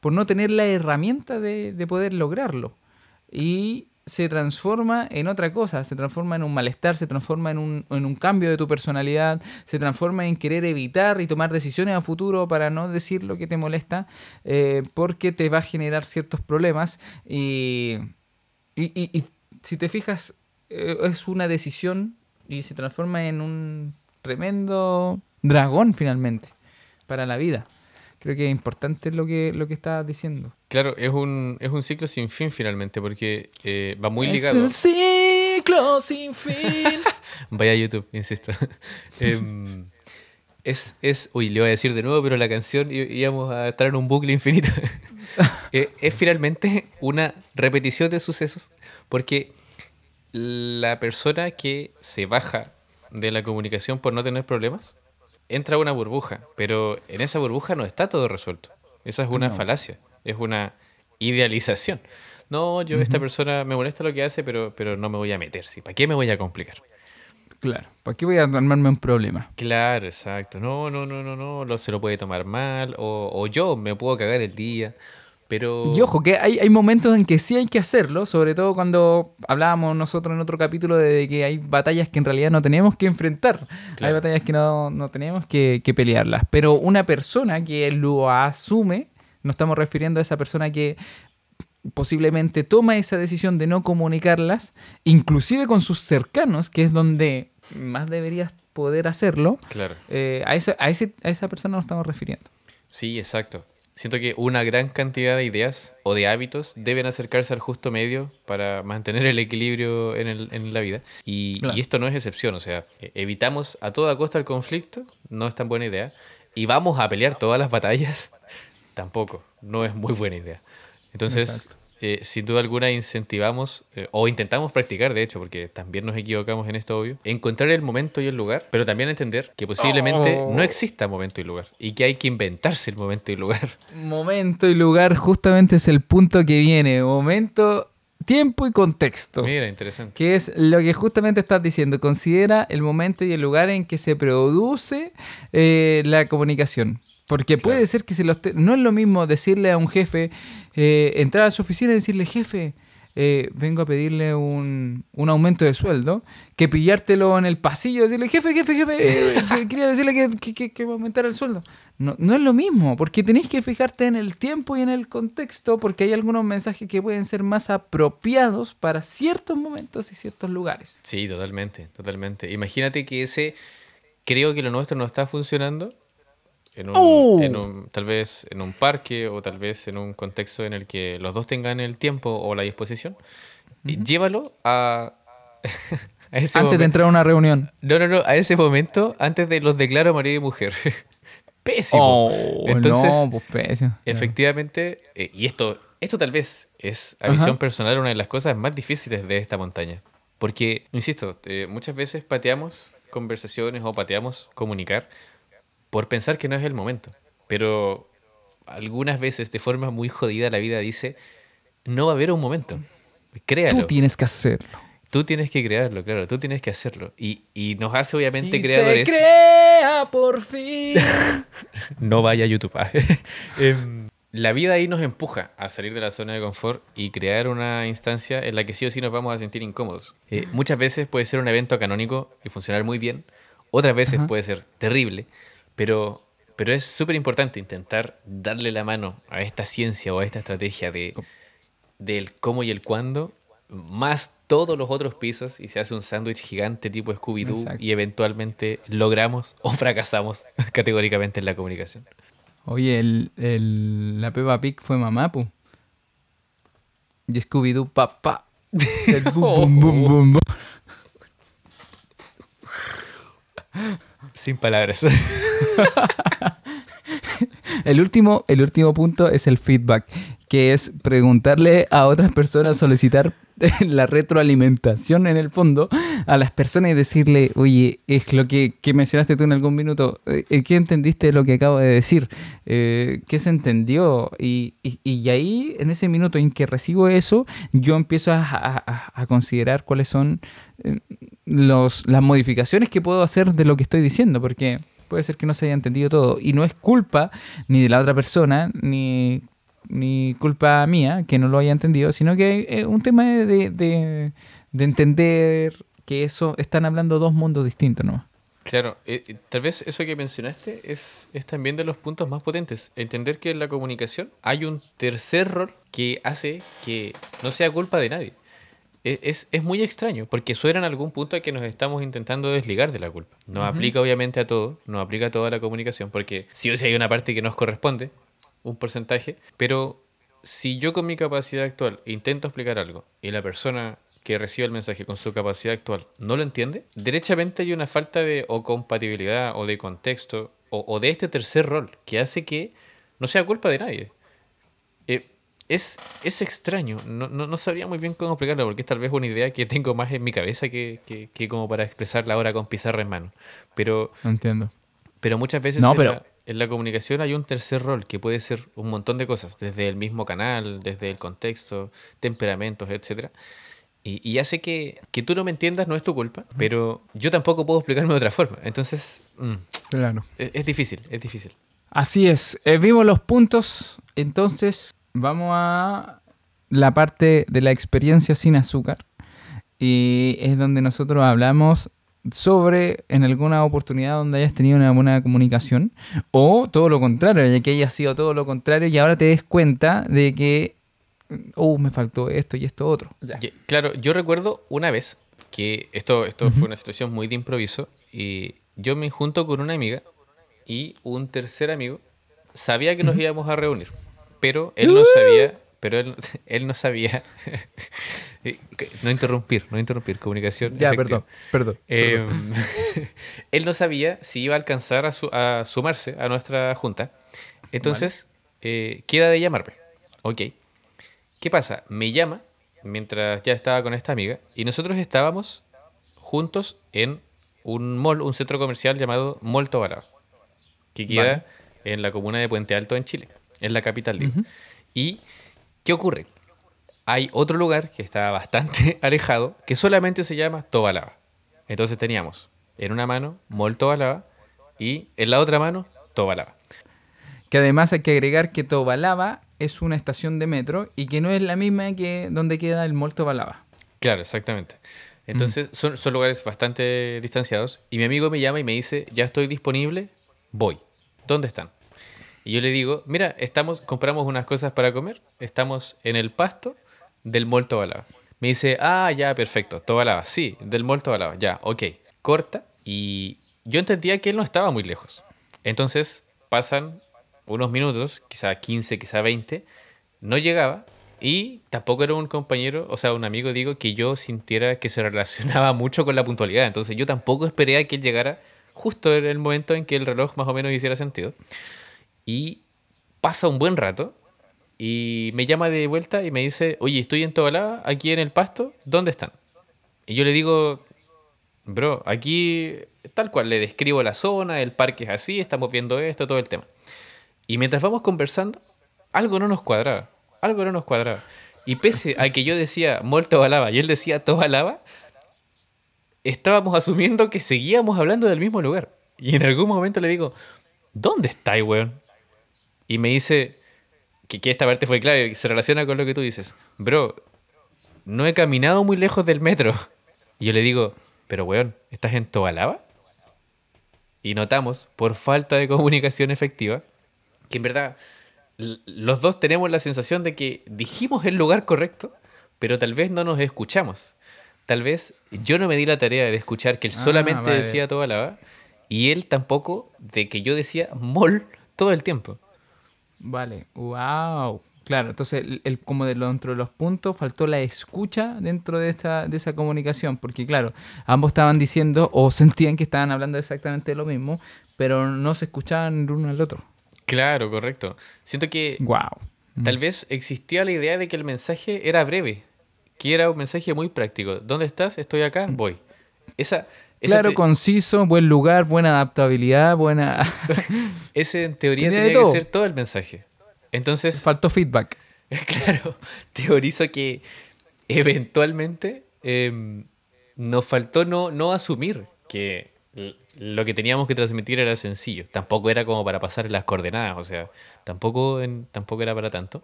por no tener la herramienta de, de poder lograrlo. Y se transforma en otra cosa, se transforma en un malestar, se transforma en un, en un, cambio de tu personalidad, se transforma en querer evitar y tomar decisiones a futuro para no decir lo que te molesta, eh, porque te va a generar ciertos problemas. Y, y, y, si te fijas, eh, es una decisión y se transforma en un tremendo dragón finalmente para la vida creo que es importante lo que, lo que estás diciendo. Claro, es un, es un ciclo sin fin finalmente, porque eh, va muy ligado. Es un ciclo sin fin. Vaya YouTube, insisto. Em, es, es, uy, le voy a decir de nuevo, pero la canción íbamos a estar en un bucle infinito. Eh, es finalmente una repetición de sucesos, porque la persona que se baja de la comunicación por no tener problemas, entra una burbuja, pero en esa burbuja no está todo resuelto. Esa es una falacia, es una idealización. No, yo, esta persona me molesta lo que hace, pero, pero no me voy a meter. ¿sí? ¿Para qué me voy a complicar? Claro, ¿para qué voy a armarme un problema? Claro, exacto. No, no, no, no, no, se lo puede tomar mal, o, o yo me puedo cagar el día. Pero... Y ojo, que hay, hay, momentos en que sí hay que hacerlo, sobre todo cuando hablábamos nosotros en otro capítulo de que hay batallas que en realidad no tenemos que enfrentar. Hay batallas que no, no tenemos que, que, pelearlas. Pero una persona que lo asume, nos estamos refiriendo a esa persona que posiblemente toma esa decisión de no comunicarlas, inclusive con sus cercanos, que es donde más deberías poder hacerlo. Claro. Eh, a, ese, a, ese, a esa persona nos estamos refiriendo. Sí, exacto. Siento que una gran cantidad de ideas o de hábitos deben acercarse al justo medio para mantener el equilibrio en, el, en la vida. Y, claro. y, esto no es excepción, o sea, e, evitamos a toda costa el conflicto, no es tan buena idea. Y vamos a pelear todas las batallas, tampoco, no es muy buena idea. Entonces, Exacto eh, sin duda alguna incentivamos eh, o intentamos practicar, de hecho, porque también nos equivocamos en esto obvio, encontrar el momento y el lugar, pero también entender que posiblemente oh. no exista momento y lugar y que hay que inventarse el momento y lugar. Momento y lugar justamente es el punto que viene, momento tiempo y contexto. Mira, interesante. Que es lo que justamente estás diciendo. Considera el momento y el lugar en que se produce eh, la comunicación. Porque puede claro. ser que se los no es lo mismo decirle a un jefe, eh, entrar a su oficina y decirle, jefe, eh, vengo a pedirle un, un, aumento de sueldo, que pillártelo en el pasillo y decirle, jefe, jefe, jefe, eh, quería decirle que, que, que, va a aumentar el sueldo. No, no es lo mismo, porque tenéis que fijarte en el tiempo y en el contexto, porque hay algunos mensajes que pueden ser más apropiados para ciertos momentos y ciertos lugares. Sí, totalmente, totalmente. Imagínate que ese, creo que lo nuestro no está funcionando en un, oh. en un, tal vez en un parque o tal vez en un contexto en el que los dos tengan el tiempo o la disposición, uh -huh. llévalo a, a ese antes de entrar a una reunión. No, no, no, a ese momento, antes de los declaro marido y mujer. pésimo. Oh, Entonces, no, pues pésimo. Efectivamente, eh, y esto, esto tal vez es a visión personal una de las cosas más difíciles de esta montaña. Porque, insisto, eh, muchas veces pateamos conversaciones o pateamos comunicar por pensar que no es el momento. Pero algunas veces, de forma muy jodida, la vida dice, no va a haber un momento. Créalo. Tú tienes que hacerlo. Tú tienes que crearlo, claro, tú tienes que hacerlo. Y, y nos hace obviamente y creadores. Se crea por fin. no vaya a YouTube. eh, la vida ahí nos empuja a salir de la zona de confort y crear una instancia en la que sí o sí nos vamos a sentir incómodos. Eh, muchas veces puede ser un evento canónico y funcionar muy bien, otras veces Ajá. puede ser terrible. Pero, pero es súper importante intentar darle la mano a esta ciencia o a esta estrategia de, del cómo y el cuándo más todos los otros pisos y se hace un sándwich gigante tipo Scooby-Doo y eventualmente logramos o fracasamos categóricamente en la comunicación. Oye, el, el- la Peppa Pig fue mamá, pu. Y Scooby-Doo, papá. Bum, bum, bum, bum. Sin palabras. El último, el último punto es el feedback, que es preguntarle a otras personas, solicitar la retroalimentación en el fondo a las personas y decirle, oye, es lo que, que mencionaste tú en algún minuto, eh, ¿qué entendiste de lo que acabo de decir? Eh, ¿Qué se entendió? Y, y- y ahí, en ese minuto en que recibo eso, yo empiezo a, a- a- considerar cuáles son eh, los, las modificaciones que puedo hacer de lo que estoy diciendo, porque puede ser que no se haya entendido todo. Y no es culpa ni de la otra persona, ni, ni culpa mía que no lo haya entendido, sino que es un tema de, de- de entender que eso están hablando dos mundos distintos, ¿no? Claro, eh, eh, tal vez eso que mencionaste es, es también de los puntos más potentes. Entender que en la comunicación hay un tercer rol que hace que no sea culpa de nadie. E- Es, es muy extraño, porque suena en algún punto a que nos estamos intentando desligar de la culpa. No aplica obviamente a todo, no aplica a toda la comunicación, porque sí o sí hay una parte que nos corresponde, un porcentaje, pero si yo con mi capacidad actual intento explicar algo y la persona que recibe el mensaje con su capacidad actual no lo entiende, derechamente hay una falta de o compatibilidad o de contexto o, o de este tercer rol que hace que no sea culpa de nadie. Eh, es, es extraño, no, no, no sabría muy bien cómo explicarlo porque es tal vez una idea que tengo más en mi cabeza que, que, que como para expresarla ahora con pizarra en mano. Pero entiendo. pero muchas veces No, en, pero- La, en la comunicación hay un tercer rol que puede ser un montón de cosas, desde el mismo canal, desde el contexto, temperamentos, etcétera. Y, y hace que, que tú no me entiendas, no es tu culpa, pero yo tampoco puedo explicarme de otra forma. Entonces, mm, Claro. es, es difícil, es difícil. Así es. Eh, vimos los puntos. Entonces, vamos a la parte de la experiencia sin azúcar. Y es donde nosotros hablamos sobre en alguna oportunidad donde hayas tenido una buena comunicación o todo lo contrario, ya que haya sido todo lo contrario y ahora te des cuenta de que, oh, me faltó esto y esto otro. Ya. Claro, yo recuerdo una vez que esto, esto fue una situación muy de improviso y yo me junto con una amiga y un tercer amigo sabía que nos íbamos a reunir, pero él no sabía, pero él, él no sabía, eh, no interrumpir, no interrumpir, comunicación. Ya, efectiva. perdón, perdón. Eh, él no sabía si iba a alcanzar a, su- a sumarse a nuestra junta. Entonces, eh, queda de llamarme. Ok. ¿Qué pasa? Me llama mientras ya estaba con esta amiga y nosotros estábamos juntos en un mall, un centro comercial llamado Mall Tobalaba, que queda Vale. en la comuna de Puente Alto, en Chile, en la capital, digo. ¿Y qué ocurre? Hay otro lugar que está bastante alejado que solamente se llama Tobalaba. Entonces teníamos en una mano Mall Tobalaba y en la otra mano Tobalaba. Que además hay que agregar que Tobalaba es una estación de metro y que no es la misma que donde queda el Mall Tobalaba. Claro, exactamente. Entonces son, son lugares bastante distanciados y mi amigo me llama y me dice, ya estoy disponible, voy. ¿Dónde están? Y yo le digo, mira, estamos, compramos unas cosas para comer, estamos en el pasto del Mall Tobalaba. Me dice, ah, ya, perfecto, Tobalaba, sí, del Mall Tobalaba, ya, ok. Corta y yo entendía que él no estaba muy lejos. Entonces pasan unos minutos, quizá 15, quizá 20, no llegaba y tampoco era un compañero, o sea, un amigo, digo, que yo sintiera que se relacionaba mucho con la puntualidad. Entonces yo tampoco esperé a que él llegara justo en el momento en que el reloj más o menos hiciera sentido. Y pasa un buen rato y me llama de vuelta y me dice, oye, estoy en Tobalaba, aquí en el pasto, ¿dónde están? Y yo le digo, bro, aquí tal cual, le describo la zona, el parque es así, estamos viendo esto, todo el tema. Y mientras vamos conversando, algo no nos cuadraba, algo no nos cuadraba. Y pese a que yo decía Mall Tobalaba y él decía Tobalaba, estábamos asumiendo que seguíamos hablando del mismo lugar. Y en algún momento le digo, ¿dónde estáis, weón? Y me dice que, que esta parte fue clave, que se relaciona con lo que tú dices. Bro, no he caminado muy lejos del metro. Y yo le digo, pero weón, ¿estás en Tobalaba? Y notamos, por falta de comunicación efectiva, que en verdad los dos tenemos la sensación de que dijimos el lugar correcto, pero tal vez no nos escuchamos. Tal vez yo no me di la tarea de escuchar que él Ah, solamente vale. decía toda la va y él tampoco de que yo decía mol todo el tiempo. Vale, wow. Claro, entonces el, el- como de lo- dentro de los puntos faltó la escucha dentro de esta de esa comunicación, porque claro, ambos estaban diciendo o sentían que estaban hablando exactamente de lo mismo, pero no se escuchaban el uno al otro. Claro, correcto. Siento que Wow. tal vez existía la idea de que el mensaje era breve, que era un mensaje muy práctico. ¿Dónde estás? Estoy acá, voy. Esa, esa Claro, te- conciso, buen lugar, buena adaptabilidad, buena ese en teoría Tenía que ser todo el mensaje. Entonces, faltó feedback. Claro, teorizo que eventualmente em, nos faltó no, no asumir que lo que teníamos que transmitir era sencillo. Tampoco era como para pasar las coordenadas, o sea, tampoco, en- tampoco era para tanto.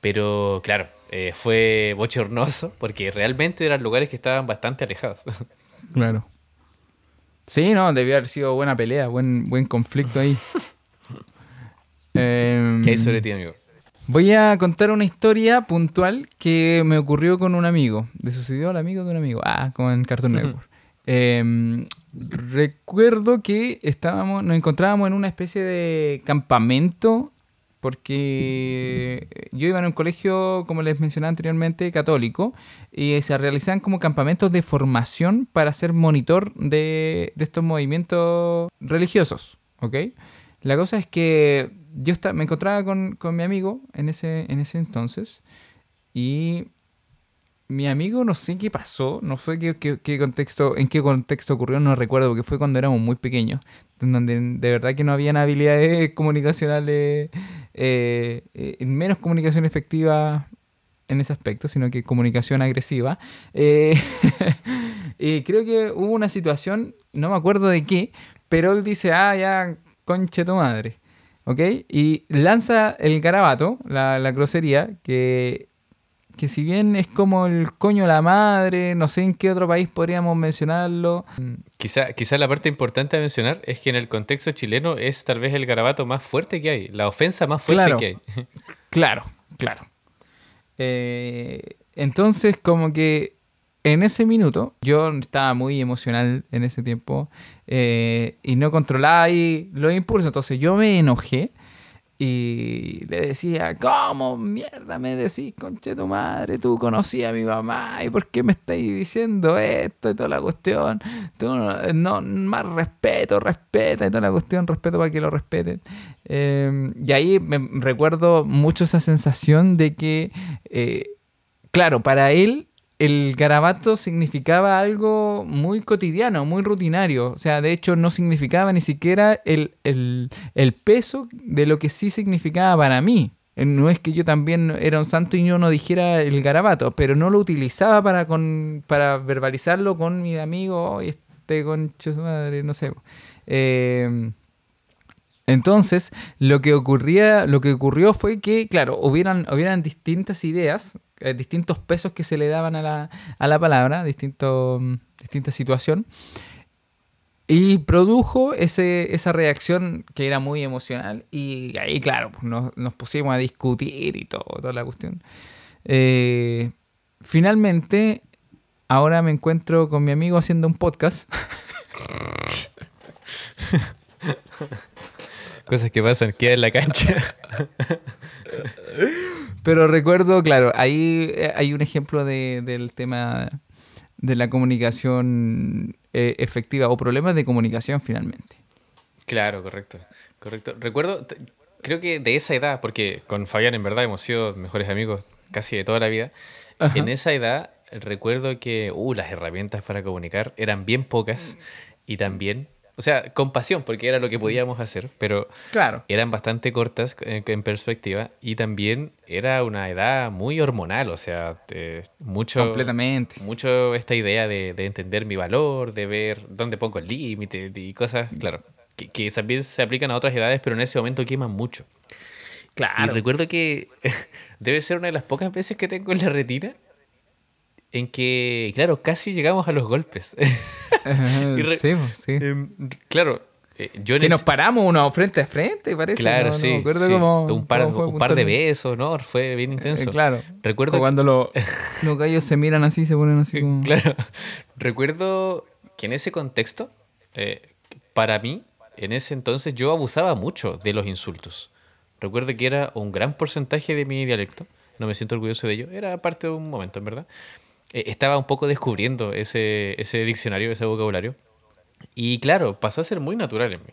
Pero claro, eh, fue bochornoso porque realmente eran lugares que estaban bastante alejados. Claro. Sí, no, debió haber sido buena pelea, buen, buen conflicto ahí. Em, ¿Qué hay sobre ti, amigo? Voy a contar una historia puntual que me ocurrió con un amigo. Le sucedió al amigo de un amigo. Ah, como en Cartoon Network. Em, recuerdo que estábamos, nos encontrábamos en una especie de campamento porque yo iba en un colegio, como les mencionaba anteriormente, católico, y se realizaban como campamentos de formación para ser monitor de, estos movimientos religiosos, ¿ok? La cosa es que yo me encontraba con, mi amigo en ese entonces y mi amigo no sé qué pasó, no sé qué, contexto, en qué contexto ocurrió, no recuerdo, porque fue cuando éramos muy pequeños, donde de verdad que no habían habilidades comunicacionales, eh, eh, menos comunicación efectiva en ese aspecto, sino que comunicación agresiva. Eh, y creo que hubo una situación, no me acuerdo de qué, pero él dice, ah, ya, conche tu madre. ¿Ok? Y lanza el garabato, la, la grosería, que, que si bien es como el coño la madre, no sé en qué otro país podríamos mencionarlo. Quizá, quizá la parte importante a mencionar es que en el contexto chileno es tal vez el garabato más fuerte que hay, la ofensa más fuerte Claro. que hay. Claro, claro. Eh, entonces, como que en ese minuto, yo estaba muy emocional en ese tiempo eh, y no controlaba ahí los impulsos. Entonces yo me enojé y le decía, ¿cómo mierda me decís, conche tu madre? Tú conocías a mi mamá y ¿por qué me estáis diciendo esto y toda la cuestión? Tú no, más respeto, respeta y toda la cuestión, respeto para que lo respeten. Eh, y ahí me recuerdo mucho esa sensación de que, eh, claro, para él el garabato significaba algo muy cotidiano, muy rutinario. O sea, de hecho no significaba ni siquiera el, el- el peso de lo que sí significaba para mí. Eh, No es que yo también era un santo y yo no dijera el garabato, pero no lo utilizaba para, con, para verbalizarlo con mi amigo, "Oye, este concho su madre, no sé. Eh, entonces, lo que ocurría, lo que ocurrió fue que, claro, hubieran, hubieran distintas ideas, eh, distintos pesos que se le daban a la, a la palabra, distinto, mm, distinta situación. Y produjo ese, esa reacción que era muy emocional. Y ahí, claro, pues, nos, nos pusimos a discutir y todo, toda la cuestión. Eh, finalmente, ahora me encuentro con mi amigo haciendo un podcast. Cosas que pasan, queda en la cancha. Pero recuerdo, claro, ahí eh, hay un ejemplo de- del tema de la comunicación eh, efectiva o problemas de comunicación finalmente. Claro, correcto. Correcto. Recuerdo, creo que de esa edad, porque con Fabián en verdad hemos sido mejores amigos casi de toda la vida. Ajá. En esa edad recuerdo que uh, las herramientas para comunicar eran bien pocas y también, o sea, con pasión, porque era lo que podíamos hacer, pero Claro. eran bastante cortas en, en perspectiva y también era una edad muy hormonal, o sea, eh, mucho... Completamente. Mucho esta idea de, de entender mi valor, de ver dónde pongo el límite y cosas, claro, que, que también se aplican a otras edades, pero en ese momento queman mucho. Y Claro. recuerdo que debe ser una de las pocas veces que tengo en la retina en que, claro, casi llegamos a los golpes. Y re- sí, po, sí. Em, claro, eh, yo Que nos paramos uno frente a frente, parece. Claro, no, no sí. acuerdo sí. cómo- un par, cómo un par de besos, ¿no? Fue bien Eh, intenso. claro. Recuerdo Como que- cuando lo- los gallos se miran así, se ponen así como... Claro. Recuerdo que en ese contexto, eh, para mí, en ese entonces yo abusaba mucho de los insultos. Recuerdo que era un gran porcentaje de mi dialecto. No me siento orgulloso de ello. Era parte de un momento, en verdad. Eh, estaba un poco descubriendo ese, ese diccionario, ese vocabulario. Y claro, pasó a ser muy natural en mí.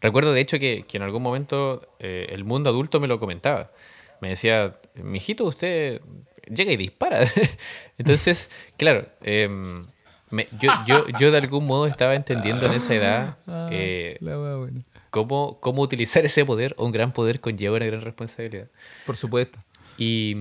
Recuerdo de hecho que, que en algún momento eh, el mundo adulto me lo comentaba. Me decía, mijito, usted llega y dispara. Entonces, claro, em, me- yo, yo, yo de algún modo estaba entendiendo en esa edad eh, wea buena. cómo, cómo utilizar ese poder. Un gran poder conlleva una gran responsabilidad. Por supuesto. Y,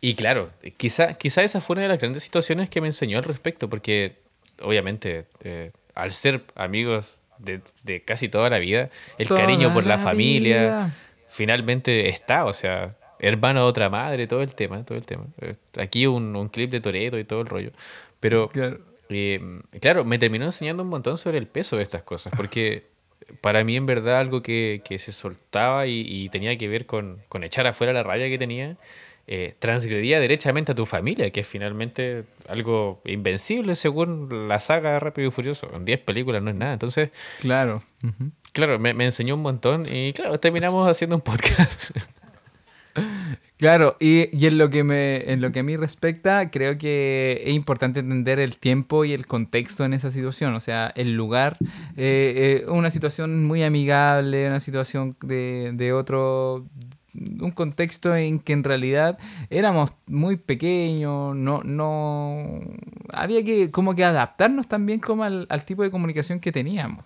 y claro, quizá, quizá esa fue una de las grandes situaciones que me enseñó al respecto, porque obviamente eh, al ser amigos de, de casi toda la vida, el Toda cariño por la, la familia vida. finalmente está, o sea, hermano de otra madre, todo el tema, todo el tema. Eh, Aquí un, un clip de Toreto y todo el rollo. Pero Claro. eh, claro, me terminó enseñando un montón sobre el peso de estas cosas, porque para mí en verdad algo que, que se soltaba y, y tenía que ver con, con echar afuera la rabia que tenía, eh, transgredía derechamente a tu familia, que es finalmente algo invencible según la saga de Rápido y Furioso. En 10 películas no es nada. Entonces, Claro. Claro, me, me enseñó un montón y claro, terminamos haciendo un podcast. Claro, y, y en lo que me, en lo que a mí respecta, creo que es importante entender el tiempo y el contexto en esa situación. O sea, el lugar, eh, eh, una situación muy amigable, una situación de, de otro, un contexto en que en realidad éramos muy pequeños, no, no, había que como que adaptarnos también como al, al tipo de comunicación que teníamos.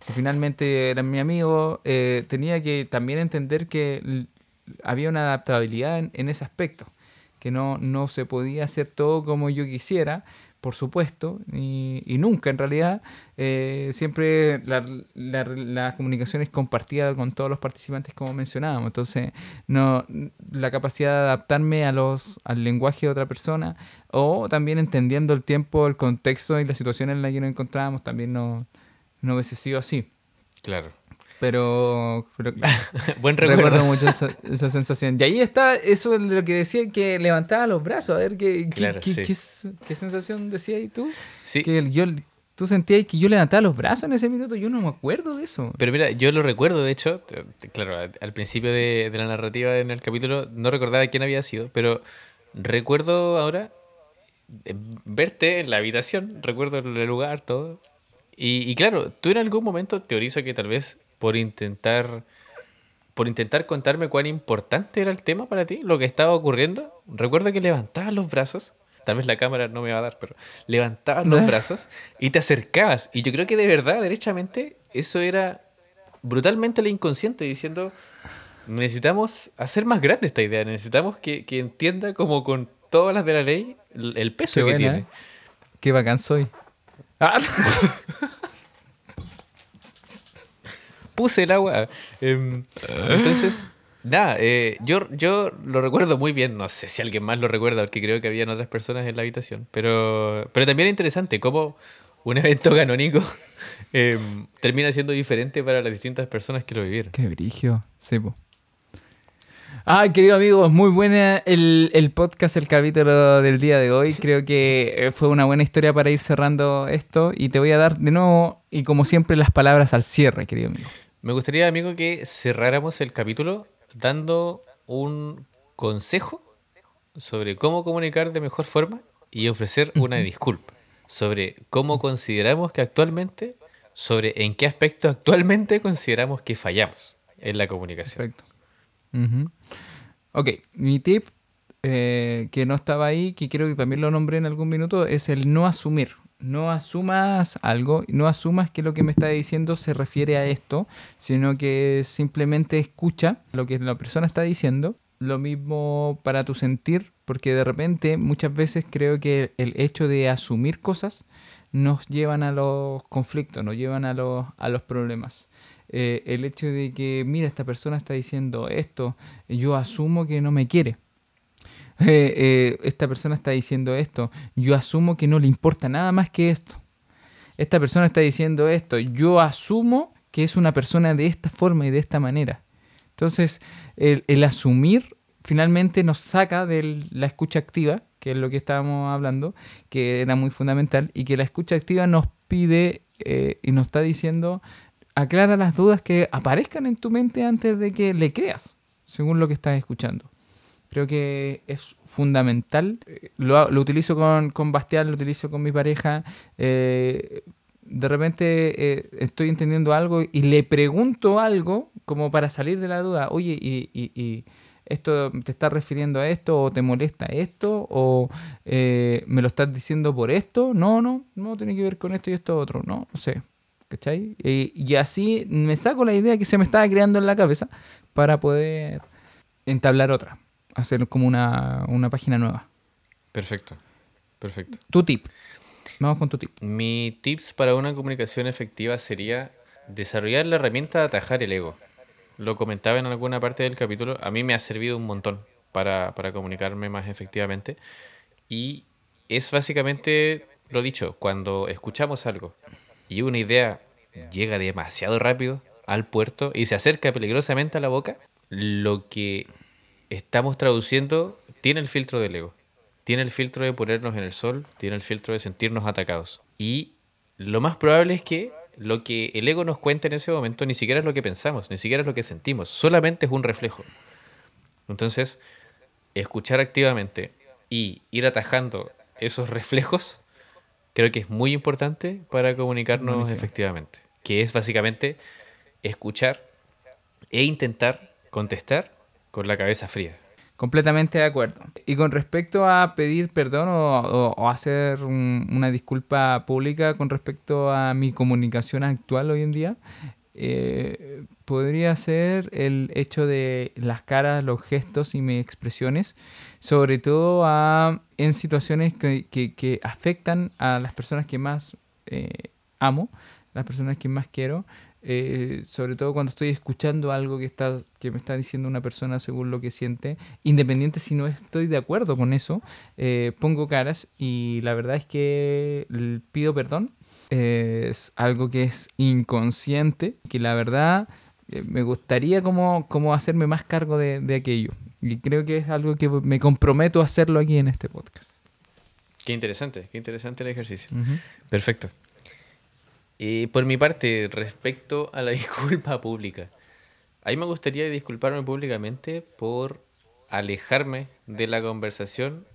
Si finalmente era mi amigo, eh, tenía que también entender que había una adaptabilidad en, en ese aspecto, que no, no se podía hacer todo como yo quisiera, por supuesto, y, y nunca en realidad. eh, siempre la, la- la comunicación es compartida con todos los participantes como mencionábamos, entonces no, la capacidad de adaptarme a los, al lenguaje de otra persona o también entendiendo el tiempo, el contexto y la situación en la que nos encontrábamos también no, no hubiese sido así. Claro. Pero, pero Buen recuerdo. recuerdo. mucho esa, esa sensación. Y ahí está eso de lo que decía que levantaba los brazos. A ver, ¿qué, Claro, qué- sí. qué qué sensación decías ahí tú? Sí, Que el- yo, tú sentías que yo levantaba los brazos en ese minuto. Yo no me acuerdo de eso. Pero mira, yo lo recuerdo, de hecho, claro, al al principio de, de la narrativa en el capítulo no recordaba quién había sido, pero recuerdo ahora eh, verte en la habitación, recuerdo el lugar, todo. Y, y claro, tú en algún momento teorizo que tal vez por intentar por intentar contarme cuán importante era el tema para ti, lo que estaba ocurriendo, recuerdo que levantabas los brazos, tal vez la cámara no me va a dar, pero levantabas los brazos y te acercabas. Y yo creo que de verdad, derechamente, eso era brutalmente el inconsciente diciendo, necesitamos hacer más grande esta idea, necesitamos que, que entienda como con todas las de la ley el el peso Qué que buena, tiene. ¿eh? Qué bacán soy. Ah, puse el agua. Em, entonces, nada, eh, yo, yo lo recuerdo muy bien. No sé si alguien más lo recuerda, porque creo que habían otras personas en la habitación. Pero, pero también es interesante cómo un evento canónico em, termina siendo diferente para las distintas personas que lo vivieron. Qué brigio. Sí, po. Ay, querido amigo, muy buena el, el podcast, el capítulo del día de hoy. Creo que eh, fue una buena historia para ir cerrando esto. Y te voy a dar de nuevo, y como siempre, las palabras al cierre, querido amigo. Me gustaría, amigo, que cerráramos el capítulo dando un consejo sobre cómo comunicar de mejor forma y ofrecer una disculpa sobre cómo consideramos que actualmente, sobre en qué aspecto actualmente consideramos que fallamos en la comunicación. Perfecto. Ok, mi tip eh, que no estaba ahí, que creo que también lo nombré en algún minuto, es el no asumir. No asumas algo, no asumas que lo que me está diciendo se refiere a esto, sino que simplemente escucha lo que la persona está diciendo. Lo mismo para tu sentir, porque de repente muchas veces creo que el hecho de asumir cosas nos llevan a los conflictos, nos llevan a los, a los problemas. Eh, el hecho de que, mira, esta persona está diciendo esto, yo asumo que no me quiere. Eh, eh, esta persona está diciendo esto, yo asumo que no le importa nada más que esto. Esta persona está diciendo esto, yo asumo que es una persona de esta forma y de esta manera. Entonces, el, asumir finalmente nos saca de la escucha activa, que es lo que estábamos hablando, que era muy fundamental, y que la escucha activa nos pide eh, y nos está diciendo, aclara las dudas que aparezcan en tu mente antes de que le creas, según lo que estás escuchando. Creo que es fundamental. Lo, lo utilizo con, con, Bastián, lo utilizo con mi pareja. Eh, de repente eh, estoy entendiendo algo y le pregunto algo como para salir de la duda. Oye, y, y, esto te está refiriendo a esto o te molesta esto o eh, me lo estás diciendo por esto. No, no, no tiene que ver con esto y esto otro. No, no sé. ¿Cachai? Y, y así me saco la idea que se me estaba creando en la cabeza para poder entablar otra hacer como una, una página nueva. Perfecto, perfecto. Tu tip. Vamos con tu tip. Mi tips para una comunicación efectiva sería desarrollar la herramienta de atajar el ego. Lo comentaba en alguna parte del capítulo. A mí me ha servido un montón para, para comunicarme más efectivamente. Y es básicamente lo dicho, cuando escuchamos algo y una idea llega demasiado rápido al puerto y se acerca peligrosamente a la boca, lo que estamos traduciendo tiene el filtro del ego. Tiene el filtro de ponernos en el sol, tiene el filtro de sentirnos atacados. Y lo más probable es que lo que el ego nos cuenta en ese momento ni siquiera es lo que pensamos, ni siquiera es lo que sentimos, solamente es un reflejo. Entonces, escuchar activamente y ir atajando esos reflejos, creo que es muy importante para comunicarnos Buenísimo. efectivamente. Que es básicamente escuchar e intentar contestar con la cabeza fría. Completamente de acuerdo. Y con respecto a pedir perdón o, hacer un, una disculpa pública con respecto a mi comunicación actual hoy en día, eh, podría ser el hecho de las caras, los gestos y mis expresiones, sobre todo en situaciones que, afectan a las personas que más eh, amo, las personas que más quiero, eh, sobre todo cuando estoy escuchando algo que, está, que me está diciendo una persona según lo que siente, independiente si no estoy de acuerdo con eso, eh, pongo caras y la verdad es que pido perdón. Es algo que es inconsciente, que la verdad eh, me gustaría como, como hacerme más cargo de, de aquello. Y creo que es algo que me comprometo a hacerlo aquí en este podcast. Qué interesante, qué interesante el ejercicio. Uh -huh. Perfecto. Y por mi parte, respecto a la disculpa pública, a mí me gustaría disculparme públicamente por alejarme de la conversación,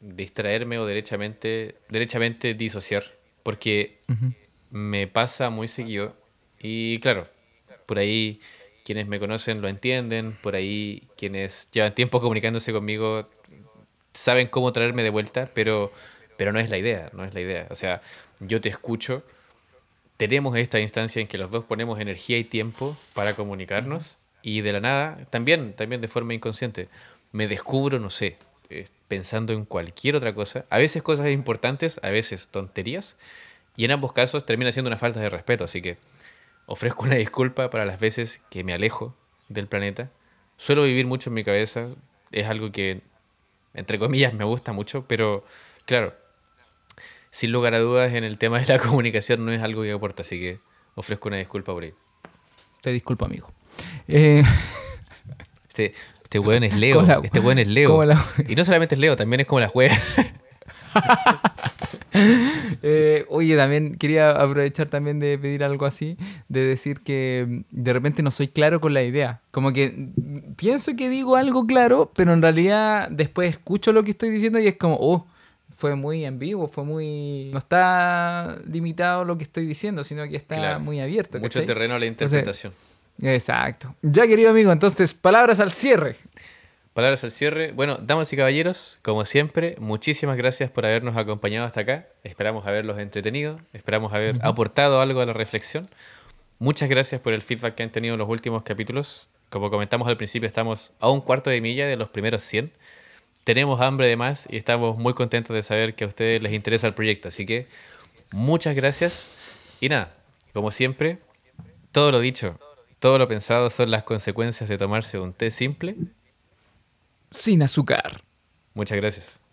distraerme o derechamente, derechamente disociar, porque uh -huh. me pasa muy seguido y claro, por ahí quienes me conocen lo entienden, por ahí quienes llevan tiempo comunicándose conmigo saben cómo traerme de vuelta, pero, pero no es la idea, no es la idea. O sea, yo te escucho, tenemos esta instancia en que los dos ponemos energía y tiempo para comunicarnos y de la nada, también, también de forma inconsciente, me descubro, no sé, eh, pensando en cualquier otra cosa, a veces cosas importantes, a veces tonterías, y en ambos casos termina siendo una falta de respeto, así que ofrezco una disculpa para las veces que me alejo del planeta. Suelo vivir mucho en mi cabeza, es algo que, entre comillas, me gusta mucho, pero claro, sin lugar a dudas, en el tema de la comunicación no es algo que aporta, así que ofrezco una disculpa por ahí. Te disculpo, amigo. Eh... Este, este weón es Leo. La... Este weón es Leo. La... Y no solamente es Leo, también es como la juega. eh, oye, también quería aprovechar también de pedir algo así, de decir que de repente no soy claro con la idea. Como que pienso que digo algo claro, pero en realidad después escucho lo que estoy diciendo y es como, oh, fue muy en vivo, fue muy... No está limitado lo que estoy diciendo, sino que está claro. muy abierto. Mucho ¿cachai? terreno a la interpretación. Entonces, exacto. Ya, querido amigo, entonces, palabras al cierre. Palabras al cierre. Bueno, damas y caballeros, como siempre, muchísimas gracias por habernos acompañado hasta acá. Esperamos haberlos entretenido, esperamos haber uh -huh. aportado algo a la reflexión. Muchas gracias por el feedback que han tenido en los últimos capítulos. Como comentamos al principio, estamos a un cuarto de milla de los primeros 100 tenemos hambre de más y estamos muy contentos de saber que a ustedes les interesa el proyecto. Así que muchas gracias. Y nada, como siempre, todo lo dicho, todo lo pensado son las consecuencias de tomarse un té simple. Sin azúcar. Muchas gracias.